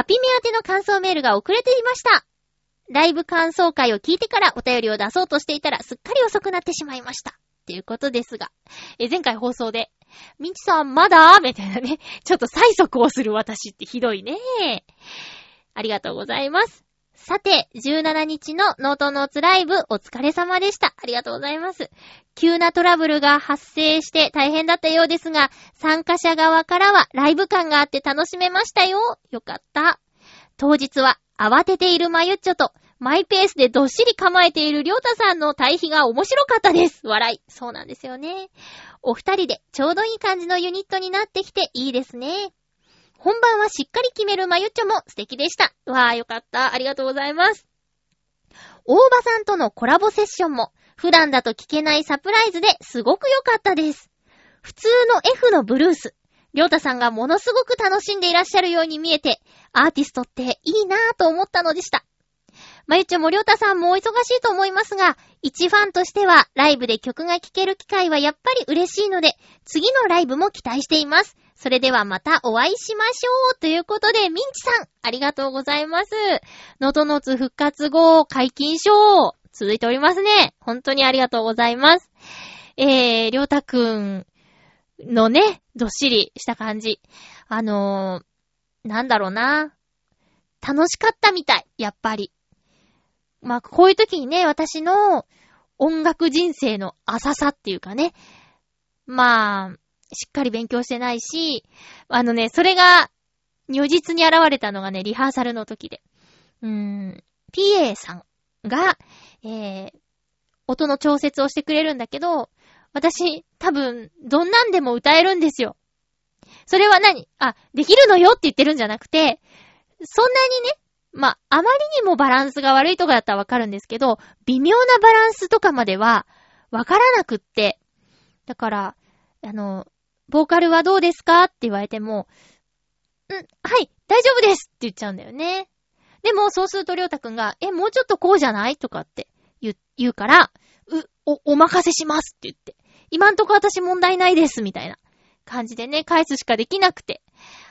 ハピメ宛ての感想メールが遅れていました。ライブ感想会を聞いてからお便りを出そうとしていたらすっかり遅くなってしまいました。っていうことですが、え前回放送で、ミンチさんまだみたいなね、ちょっと催促をする私ってひどいね。ありがとうございます。さて、17日のノートノーツライブお疲れ様でした。ありがとうございます。急なトラブルが発生して大変だったようですが、参加者側からはライブ感があって楽しめましたよ。よかった。当日は慌てているマユッチョとマイペースでどっしり構えているりょうたさんの対比が面白かったです。笑い。そうなんですよね。お二人でちょうどいい感じのユニットになってきていいですね。本番はしっかり決めるまゆっちょも素敵でした。わーよかった。ありがとうございます。大場さんとのコラボセッションも普段だと聞けないサプライズですごく良かったです。普通の F のブルース。りょうたさんがものすごく楽しんでいらっしゃるように見えて、アーティストっていいなぁと思ったのでした。まゆちょもりょうたさんもお忙しいと思いますが、一ファンとしてはライブで曲が聴ける機会はやっぱり嬉しいので、次のライブも期待しています。それではまたお会いしましょうということで、ミンチさん、ありがとうございます。のとのつ復活後、解禁賞、続いておりますね。本当にありがとうございます。えー、りょうたくんのね、どっしりした感じ。あのー、なんだろうな。楽しかったみたい、やっぱり。まあ、こういう時にね、私の音楽人生の浅さっていうかね。まあ、しっかり勉強してないし、あのね、それが、如実に現れたのがね、リハーサルの時で。うーん、PA さんが、えー、音の調節をしてくれるんだけど、私、多分、どんなんでも歌えるんですよ。それは何？あ、できるのよって言ってるんじゃなくて、そんなにね、まあ、あまりにもバランスが悪いとかだったらわかるんですけど、微妙なバランスとかまではわからなくって。だから、あの、ボーカルはどうですかって言われても、ん、はい、大丈夫ですって言っちゃうんだよね。でも、そうするとりょうたくんが、え、もうちょっとこうじゃないとかって言う、言うから、う、お、お任せしますって言って。今んとこ私問題ないです、みたいな感じでね、返すしかできなくて。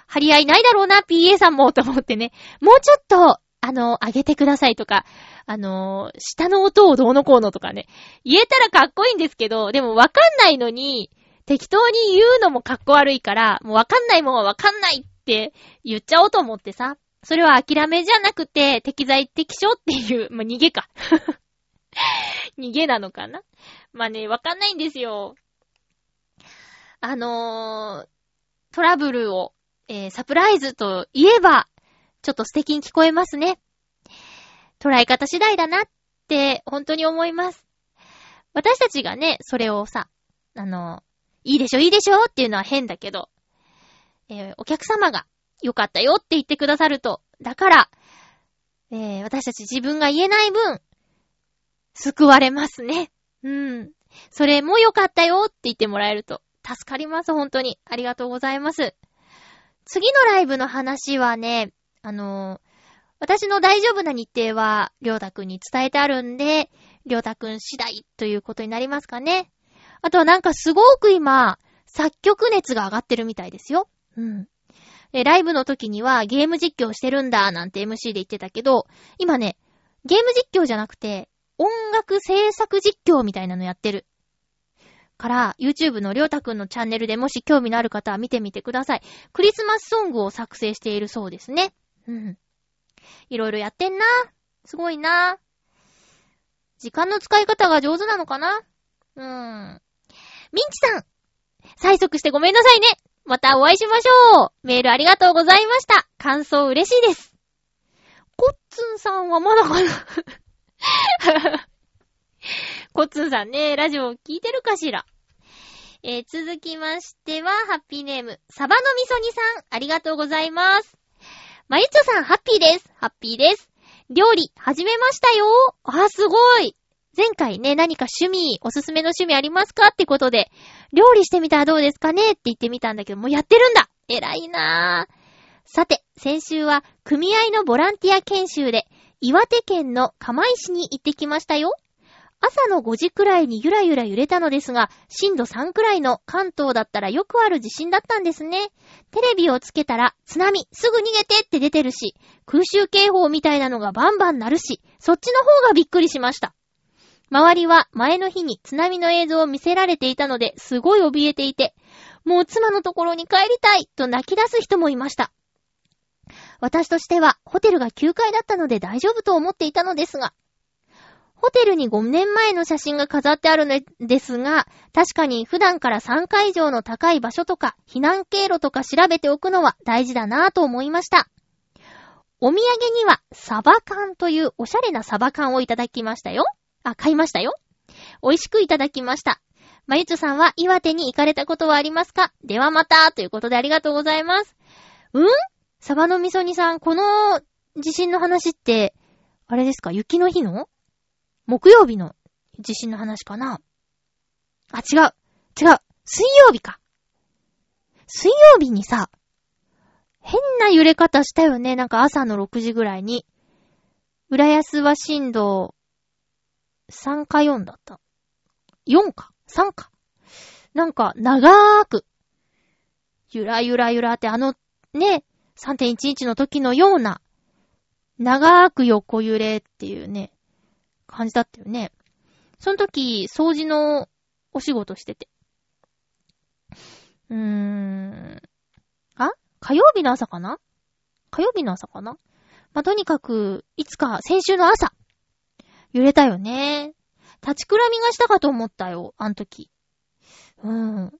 張り合いないだろうな、PA さんも、と思ってね。もうちょっと、あの、上げてくださいとか、あの、下の音をどうのこうのとかね。言えたらかっこいいんですけど、でもわかんないのに、適当に言うのもかっこ悪いから、もうわかんないもんはわかんないって言っちゃおうと思ってさ。それは諦めじゃなくて、適材適所っていう、まあ、逃げか。*laughs* 逃げなのかなまあね、わかんないんですよ。あのー、トラブルを、えー、サプライズと言えば、ちょっと素敵に聞こえますね。捉え方次第だなって、本当に思います。私たちがね、それをさ、あの、いいでしょ、いいでしょっていうのは変だけど、えーお客様が良かったよって言ってくださると、だから、えー私たち自分が言えない分、救われますね。うん。それも良かったよって言ってもらえると、助かります、本当に。ありがとうございます。次のライブの話はね、あのー私の大丈夫な日程は、りょうたくんに伝えてあるんで、りょうたくん次第ということになりますかね。あとはなんかすごく今、作曲熱が上がってるみたいですよ。うん。で、ライブの時にはゲーム実況してるんだなんて MC で言ってたけど、今ね、ゲーム実況じゃなくて、音楽制作実況みたいなのやってる。から、YouTube のりょうたくんのチャンネルでもし興味のある方は見てみてください。クリスマスソングを作成しているそうですね。うん。いろいろやってんな。すごいな。時間の使い方が上手なのかな？うーん。ミンチさん催促してごめんなさいねまたお会いしましょうメールありがとうございました感想嬉しいですコッツンさんはまだかなコッツンさんね、ラジオ聞いてるかしら？えー、続きましては、ハッピーネーム、サバのみそにさん、ありがとうございます。まゆちょさん、ハッピーです。ハッピーです。料理、始めましたよ。あ、すごい。前回ね、何か趣味、おすすめの趣味ありますか？ってことで、料理してみたらどうですかね？って言ってみたんだけど、もうやってるんだ偉いなぁ。さて、先週は、組合のボランティア研修で、岩手県の釜石に行ってきましたよ。朝の5時くらいにゆらゆら揺れたのですが、震度3くらいの関東だったらよくある地震だったんですね。テレビをつけたら、津波、すぐ逃げてって出てるし、空襲警報みたいなのがバンバン鳴るし、そっちの方がびっくりしました。周りは前の日に津波の映像を見せられていたので、すごい怯えていて、もう妻のところに帰りたいと泣き出す人もいました。私としては、ホテルが9階だったので大丈夫と思っていたのですが、ホテルに5年前の写真が飾ってあるのですが、確かに普段から3階以上の高い場所とか、避難経路とか調べておくのは大事だなぁと思いました。お土産には、サバ缶というおしゃれなサバ缶をいただきましたよ。あ、買いましたよ。美味しくいただきました。まゆちょさんは岩手に行かれたことはありますか？ではまたということでありがとうございます。うん？サバのみそ煮さん、この地震の話って、あれですか？雪の日の？木曜日の地震の話かな？あ、違う。違う。水曜日か。水曜日にさ、変な揺れ方したよね。なんか朝の6時ぐらいに。浦安は震度3か4だった。4か ?3 か？なんか、長ーく、ゆらゆらゆらってあの、ね、3.11の時のような、長ーく横揺れっていうね、感じだったよね。その時、掃除のお仕事してて。うーん。あ？火曜日の朝かな？火曜日の朝かな？まあ、とにかく、いつか、先週の朝、揺れたよね。立ちくらみがしたかと思ったよ、あの時。うん。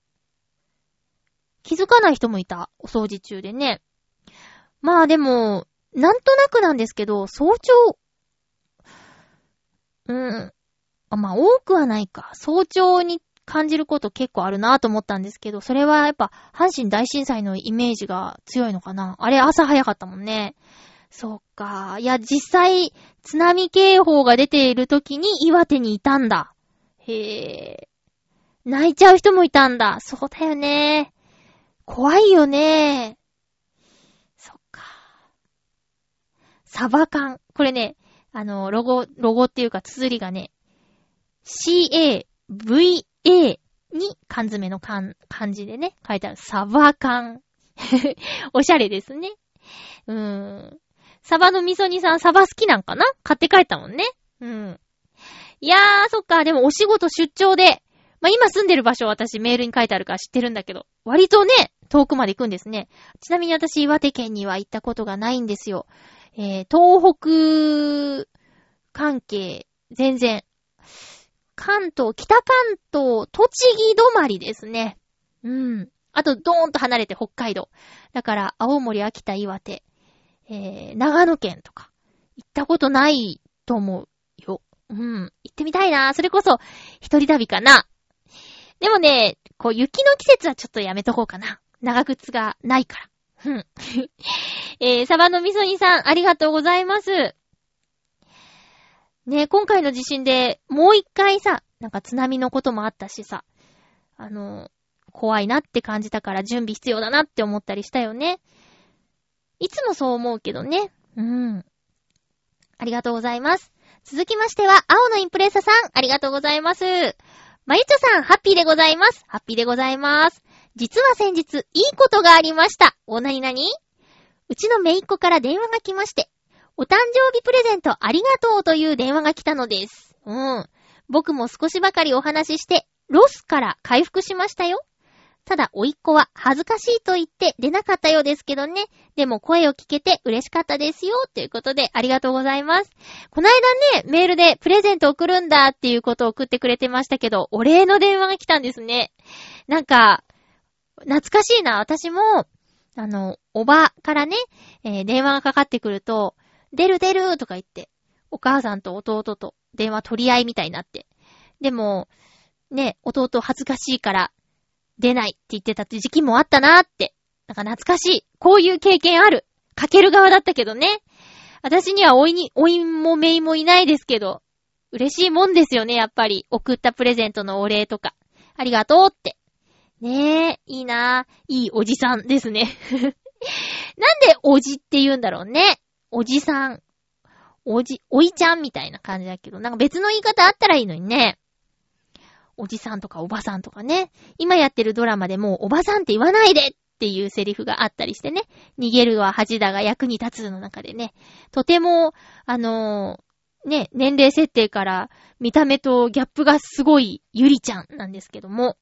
気づかない人もいた、お掃除中でね。まあでも、なんとなくなんですけど、早朝、うん。まあ、多くはないか。早朝に感じること結構あるなと思ったんですけど、それはやっぱ、阪神大震災のイメージが強いのかな。あれ朝早かったもんね。そっか。いや、実際、津波警報が出ている時に岩手にいたんだ。へえ。泣いちゃう人もいたんだ。そうだよね。怖いよね。そっか。サバ缶。これね、あの、ロゴ、ロゴっていうか綴りがね、CAVA に缶詰の缶、漢字でね、書いてある。サバ缶。*laughs* おしゃれですね。うーん。サバの味噌煮さん、サバ好きなんかな？買って帰ったもんね。うん。いやー、そっか。でもお仕事出張で、まあ、今住んでる場所私メールに書いてあるから知ってるんだけど、割とね、遠くまで行くんですね。ちなみに私、岩手県には行ったことがないんですよ。えー、東北関係、全然。関東、北関東、栃木止まりですね。うん。あと、ドーンと離れて北海道。だから、青森、秋田、岩手、えー、長野県とか、行ったことないと思うよ。うん。行ってみたいな。それこそ、一人旅かな。でもね、こう、雪の季節はちょっとやめとこうかな。長靴がないから。うん。えー、サバの味噌煮さん、ありがとうございます。ね、今回の地震で、もう一回さ、なんか津波のこともあったしさ、あの、怖いなって感じたから準備必要だなって思ったりしたよね。いつもそう思うけどね。うん。ありがとうございます。続きましては、青のインプレッサさん、ありがとうございます。まゆちょさん、ハッピーでございます。ハッピーでございます。実は先日、いいことがありました。お、なになに？うちのめいっ子から電話が来まして、お誕生日プレゼントありがとうという電話が来たのです。うん。僕も少しばかりお話しして、ロスから回復しましたよ。ただ、おいっ子は恥ずかしいと言って出なかったようですけどね。でも声を聞けて嬉しかったですよ。ということで、ありがとうございます。この間ね、メールでプレゼント送るんだっていうことを送ってくれてましたけど、お礼の電話が来たんですね。なんか、懐かしいな。私も、あの、おばからね、えー、電話がかかってくると、出る出るとか言って、お母さんと弟と電話取り合いみたいになって。でも、ね、弟恥ずかしいから出ないって言ってたって時期もあったなーって。なんか懐かしい。こういう経験ある。かける側だったけどね。私にはおいに、おいもめいもいないですけど、嬉しいもんですよね、やっぱり。送ったプレゼントのお礼とか。ありがとうって。ねえ、いいなぁ。いいおじさんですね。*laughs* なんでおじって言うんだろうね。おじさん。おじ、おいちゃんみたいな感じだけど、なんか別の言い方あったらいいのにね。おじさんとかおばさんとかね。今やってるドラマでもうおばさんって言わないでっていうセリフがあったりしてね。逃げるは恥だが役に立つの中でね。とても、あのー、ね、年齢設定から見た目とギャップがすごいゆりちゃんなんですけども。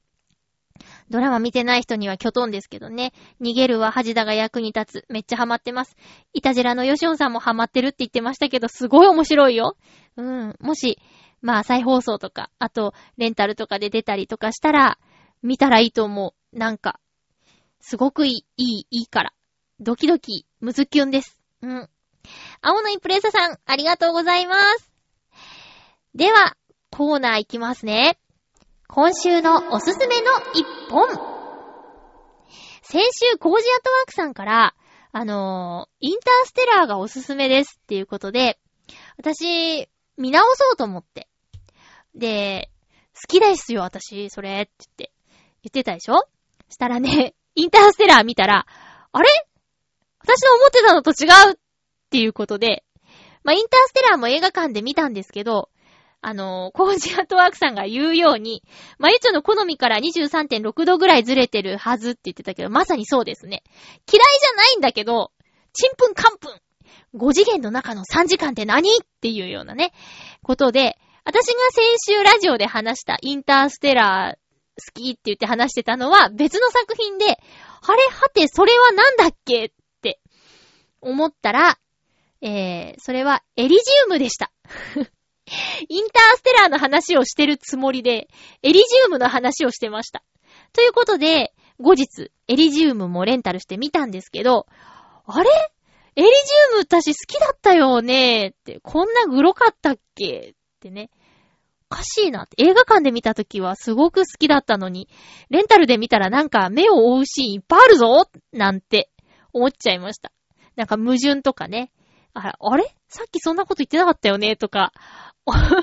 ドラマ見てない人にはキョトンですけどね。逃げるは恥だが役に立つ。めっちゃハマってます。イタジラのヨシオンさんもハマってるって言ってましたけど、すごい面白いよ。うん。もし、まあ再放送とか、あとレンタルとかで出たりとかしたら、見たらいいと思う。なんか、すごくいい、いい、いいから。ドキドキ、ムズキュンです。うん。青のインプレッサさん、ありがとうございます。では、コーナーいきますね。今週のおすすめの一本。先週、コージアットワークさんから、あのー、インターステラーがおすすめですっていうことで、私、見直そうと思って。で、好きですよ、私、それ、って言って、言ってたでしょ？したらね、*laughs* インターステラー見たら、あれ？私の思ってたのと違うっていうことで、まあ、インターステラーも映画館で見たんですけど、あの、コージアットワークさんが言うように、まゆちょの好みから23.6度ぐらいずれてるはずって言ってたけど、まさにそうですね。嫌いじゃないんだけど、ちんぷんかんぷん。5次元の中の3時間って何っていうようなね、ことで、私が先週ラジオで話したインターステラー好きって言って話してたのは別の作品で、あれ？はてそれはなんだっけ？って思ったら、えー、それはエリジウムでした。インターステラーの話をしてるつもりで、エリジウムの話をしてました。ということで、後日、エリジウムもレンタルしてみたんですけど、あれ？エリジウム私好きだったよねって、こんなグロかったっけ？ってね。おかしいなって。映画館で見た時はすごく好きだったのに、レンタルで見たらなんか目を覆うシーンいっぱいあるぞなんて思っちゃいました。なんか矛盾とかね。ああれ？さっきそんなこと言ってなかったよね？とか、*laughs* 2回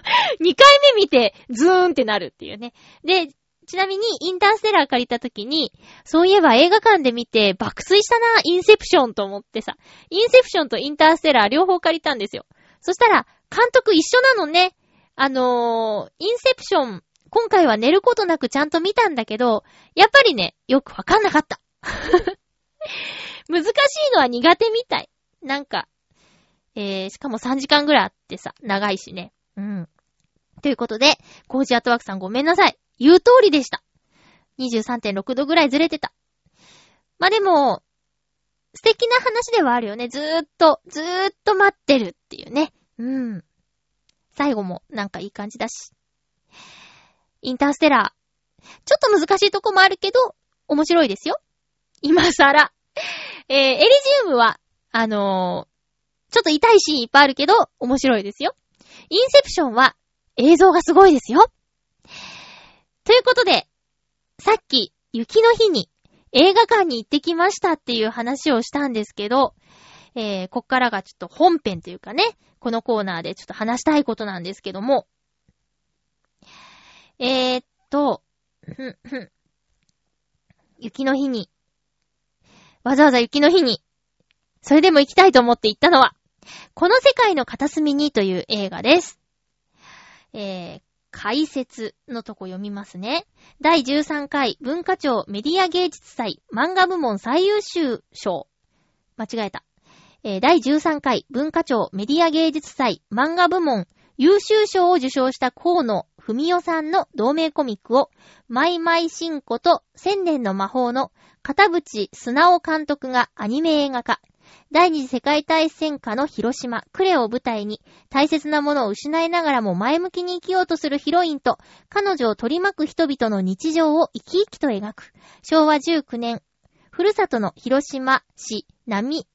目見てズーンってなるっていうね。で、ちなみに、インターステラー借りた時に、そういえば映画館で見て爆睡したな、インセプションと思ってさ、インセプションとインターステラー両方借りたんですよ。そしたら、監督一緒なのね。あのー、インセプション、今回は寝ることなくちゃんと見たんだけど、やっぱりね、よくわかんなかった。*laughs* 難しいのは苦手みたい。なんか、えー、しかも3時間ぐらいあってさ、長いしね。うん。ということで、コージアートワークさんごめんなさい。言う通りでした。23.6度ぐらいずれてた。まあ、でも、素敵な話ではあるよね。ずーっと、ずーっと待ってるっていうね。うん。最後もなんかいい感じだし。インターステラー。ちょっと難しいとこもあるけど、面白いですよ。今更。えー、エリジウムは、あの、ちょっと痛いシーンいっぱいあるけど、面白いですよ。インセプションは、映像がすごいですよ。ということで、さっき、雪の日に映画館に行ってきましたっていう話をしたんですけど、えー、こっからがちょっと本編というかね、このコーナーでちょっと話したいことなんですけども、えー、っと、ふん、ふん。雪の日に、わざわざ雪の日に、それでも行きたいと思って行ったのは、この世界の片隅にという映画です。えー、解説のとこ読みますね。第13回文化庁メディア芸術祭漫画部門最優秀賞。間違えた。えー、第13回文化庁メディア芸術祭漫画部門優秀賞を受賞した河野文代さんの同名コミックを、マイマイシンコと千年の魔法の片渕素直監督がアニメ映画化。第二次世界大戦下の広島、呉を舞台に、大切なものを失いながらも前向きに生きようとするヒロインと、彼女を取り巻く人々の日常を生き生きと描く。昭和19年、ふるさとの広島市、波、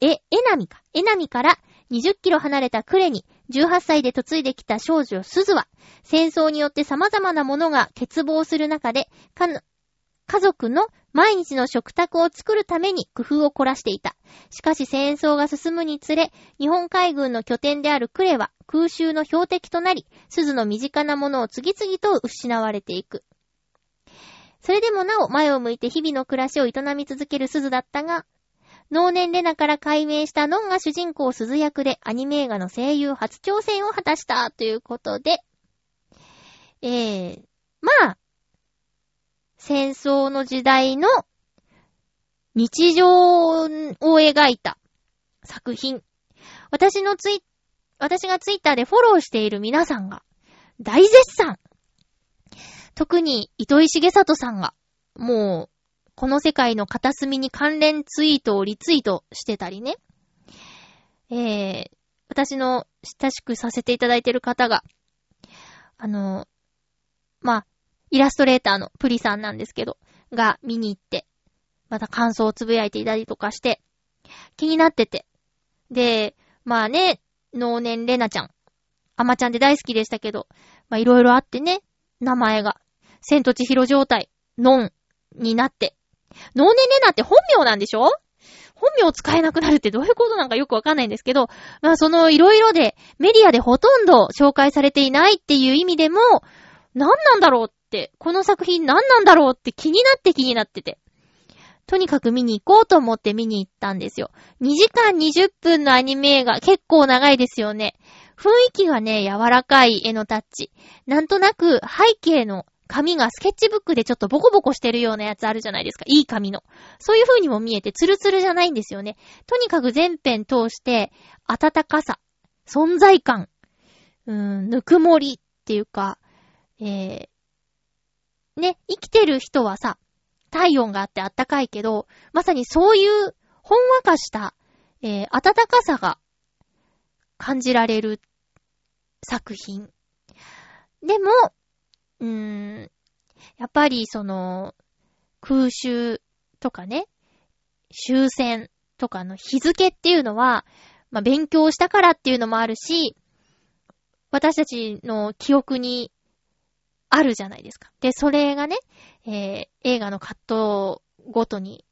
え、えなみか、えなみから20キロ離れた呉に18歳で嫁いできた少女すずは、戦争によって様々なものが欠乏する中で、家族の毎日の食卓を作るために工夫を凝らしていた。しかし戦争が進むにつれ、日本海軍の拠点である呉は空襲の標的となり、鈴の身近なものを次々と失われていく。それでもなお前を向いて日々の暮らしを営み続ける鈴だったが、脳年レナから解明したノンが主人公鈴役でアニメ映画の声優初挑戦を果たしたということで、えー、まあ、戦争の時代の日常を描いた作品。私のツイ、私がツイッターでフォローしている皆さんが大絶賛特に糸井重里さんがもうこの世界の片隅に関連ツイートをリツイートしてたりね。えー、私の親しくさせていただいている方が、あの、まあ、イラストレーターのプリさんなんですけど、が見に行って、また感想をつぶやいていたりとかして、気になってて。で、まあね、脳年レナちゃん、アマちゃんで大好きでしたけど、まあいろいろあってね、名前が、千と千尋状態、ノンになって、脳年齢なんて本名なんでしょ？本名使えなくなるってどういうことなんかよくわかんないんですけど、まあそのいろいろでメディアでほとんど紹介されていないっていう意味でも、何なんだろう、この作品何なんだろうって気になって気になってて。とにかく見に行こうと思って見に行ったんですよ。2時間20分のアニメ映画結構長いですよね。雰囲気がね、柔らかい絵のタッチ。なんとなく背景の紙がスケッチブックでちょっとボコボコしてるようなやつあるじゃないですか。いい紙の。そういう風にも見えてツルツルじゃないんですよね。とにかく全編通して、温かさ、存在感、うーん、ぬくもりっていうか、えー、ね、生きてる人はさ、体温があってあったかいけど、まさにそういうほんわかした、えー、暖かさが感じられる作品。でも、うーん、やっぱりその、空襲とかね、終戦とかの日付っていうのは、まあ、勉強したからっていうのもあるし、私たちの記憶にあるじゃないですか。で、それがね、えー、映画のカットごとに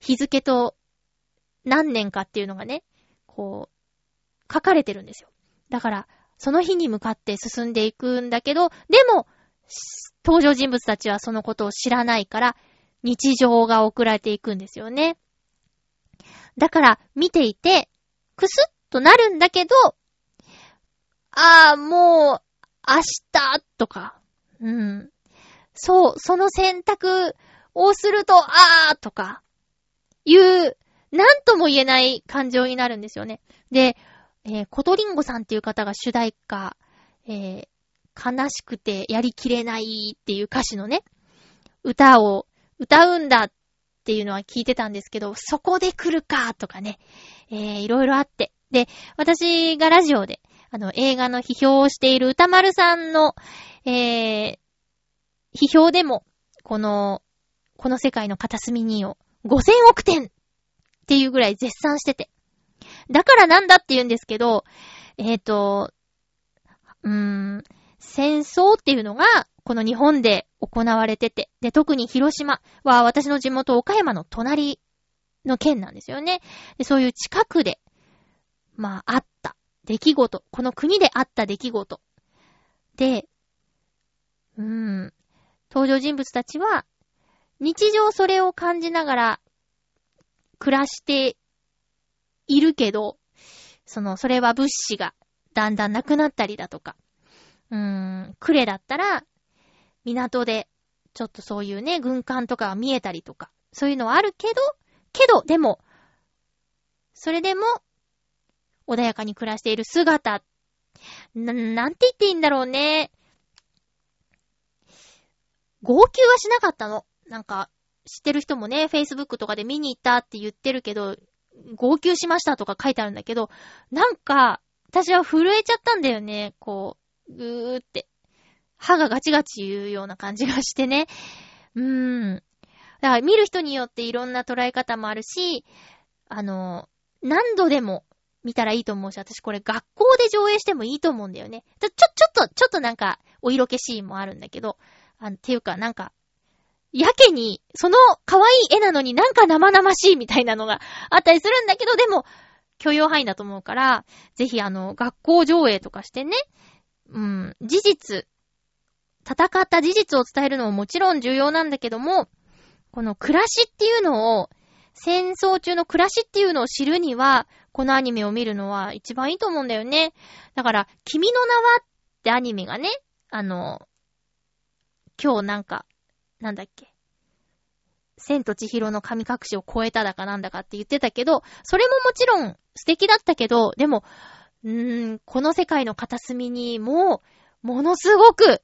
日付と何年かっていうのがね、こう、書かれてるんですよ。だから、その日に向かって進んでいくんだけど、でも、登場人物たちはそのことを知らないから、日常が送られていくんですよね。だから、見ていて、くすっとなるんだけど、ああ、もう、明日とか、うん。そう、その選択をすると、ああとか、いう、なんとも言えない感情になるんですよね。で、えーコトリンゴさんっていう方が主題歌、えー悲しくてやりきれないっていう歌詞のね、歌を歌うんだっていうのは聞いてたんですけど、そこで来るかとかね、えーいろいろあって。で、私がラジオで、あの、映画の批評をしている歌丸さんの、えー批評でも、この、この世界の片隅にを5000億点っていうぐらい絶賛してて。だからなんだって言うんですけど、えっ、と、うーん、戦争っていうのが、この日本で行われてて、で、特に広島は私の地元岡山の隣の県なんですよね。で、そういう近くで、まあ、あった出来事、この国であった出来事。で、うん、登場人物たちは、日常それを感じながら暮らしているけど、その、それは物資がだんだんなくなったりだとか、うーん、クレだったら、港で、ちょっとそういうね、軍艦とかが見えたりとか、そういうのはあるけど、けど、でも、それでも、穏やかに暮らしている姿、な、なんて言っていいんだろうね。号泣はしなかったの。なんか、知ってる人もね、Facebook とかで見に行ったって言ってるけど、号泣しましたとか書いてあるんだけど、なんか、私は震えちゃったんだよね。こう、ぐーって。歯がガチガチ言うような感じがしてね。うーん。だから見る人によっていろんな捉え方もあるし、あの、何度でも見たらいいと思うし、私これ学校で上映してもいいと思うんだよね。ちょ、ちょ、ちょっと、ちょっとなんか、お色気シーンもあるんだけど、あの、ていうかなんか、やけに、その可愛い絵なのになんか生々しいみたいなのがあったりするんだけど、でも、許容範囲だと思うから、ぜひあの、学校上映とかしてね、うん、事実、戦った事実を伝えるのももちろん重要なんだけども、この暮らしっていうのを、戦争中の暮らしっていうのを知るには、このアニメを見るのは一番いいと思うんだよね。だから、君の名はってアニメがね、あの、今日なんか、なんだっけ。千と千尋の神隠しを超えただかなんだかって言ってたけど、それももちろん素敵だったけど、でも、うーん、この世界の片隅にもう、ものすごく、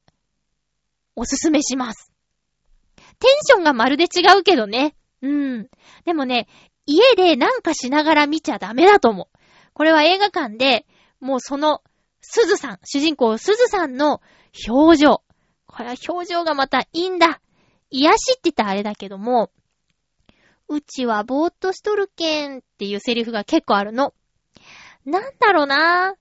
おすすめします。テンションがまるで違うけどね。うん。でもね、家でなんかしながら見ちゃダメだと思う。これは映画館で、もうその、すずさん、主人公すずさんの表情。これは表情がまたいいんだ。癒しって言ったらあれだけども、うちはぼーっとしとるけんっていうセリフが結構あるの。なんだろうな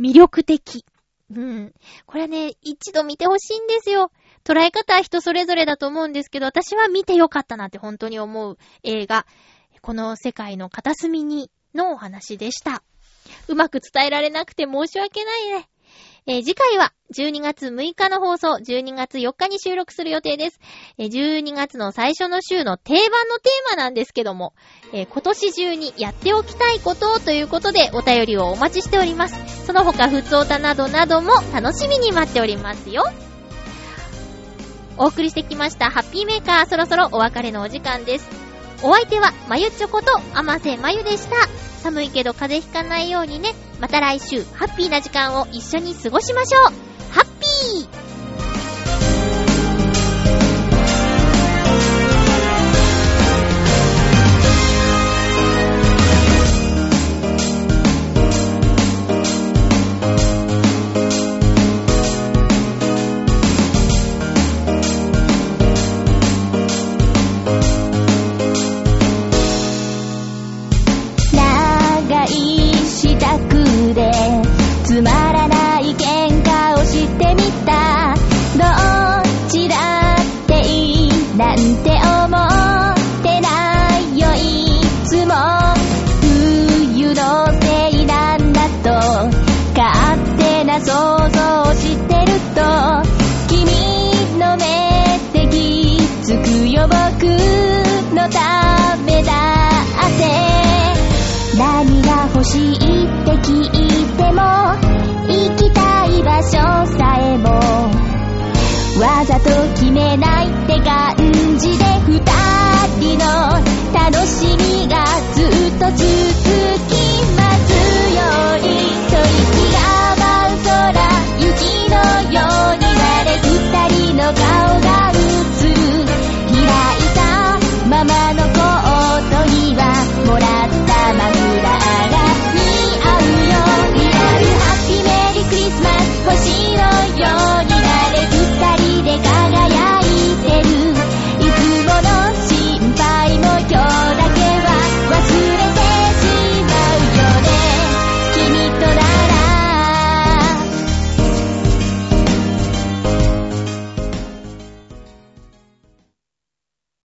魅力的。うん。これはね、一度見てほしいんですよ。捉え方は人それぞれだと思うんですけど、私は見てよかったなって本当に思う映画。この世界の片隅にのお話でした。うまく伝えられなくて申し訳ないね。えー次回は12月6日の放送、12月4日に収録する予定です。えー12月の最初の週の定番のテーマなんですけども、えー今年中にやっておきたいことということでお便りをお待ちしております。その他、ふつおたなどなども楽しみに待っておりますよ。お送りしてきましたハッピーメーカー、そろそろお別れのお時間です。お相手は、まゆちょこと、あませまゆでした。寒いけど風邪ひかないようにね、また来週、ハッピーな時間を一緒に過ごしましょう。ハッピー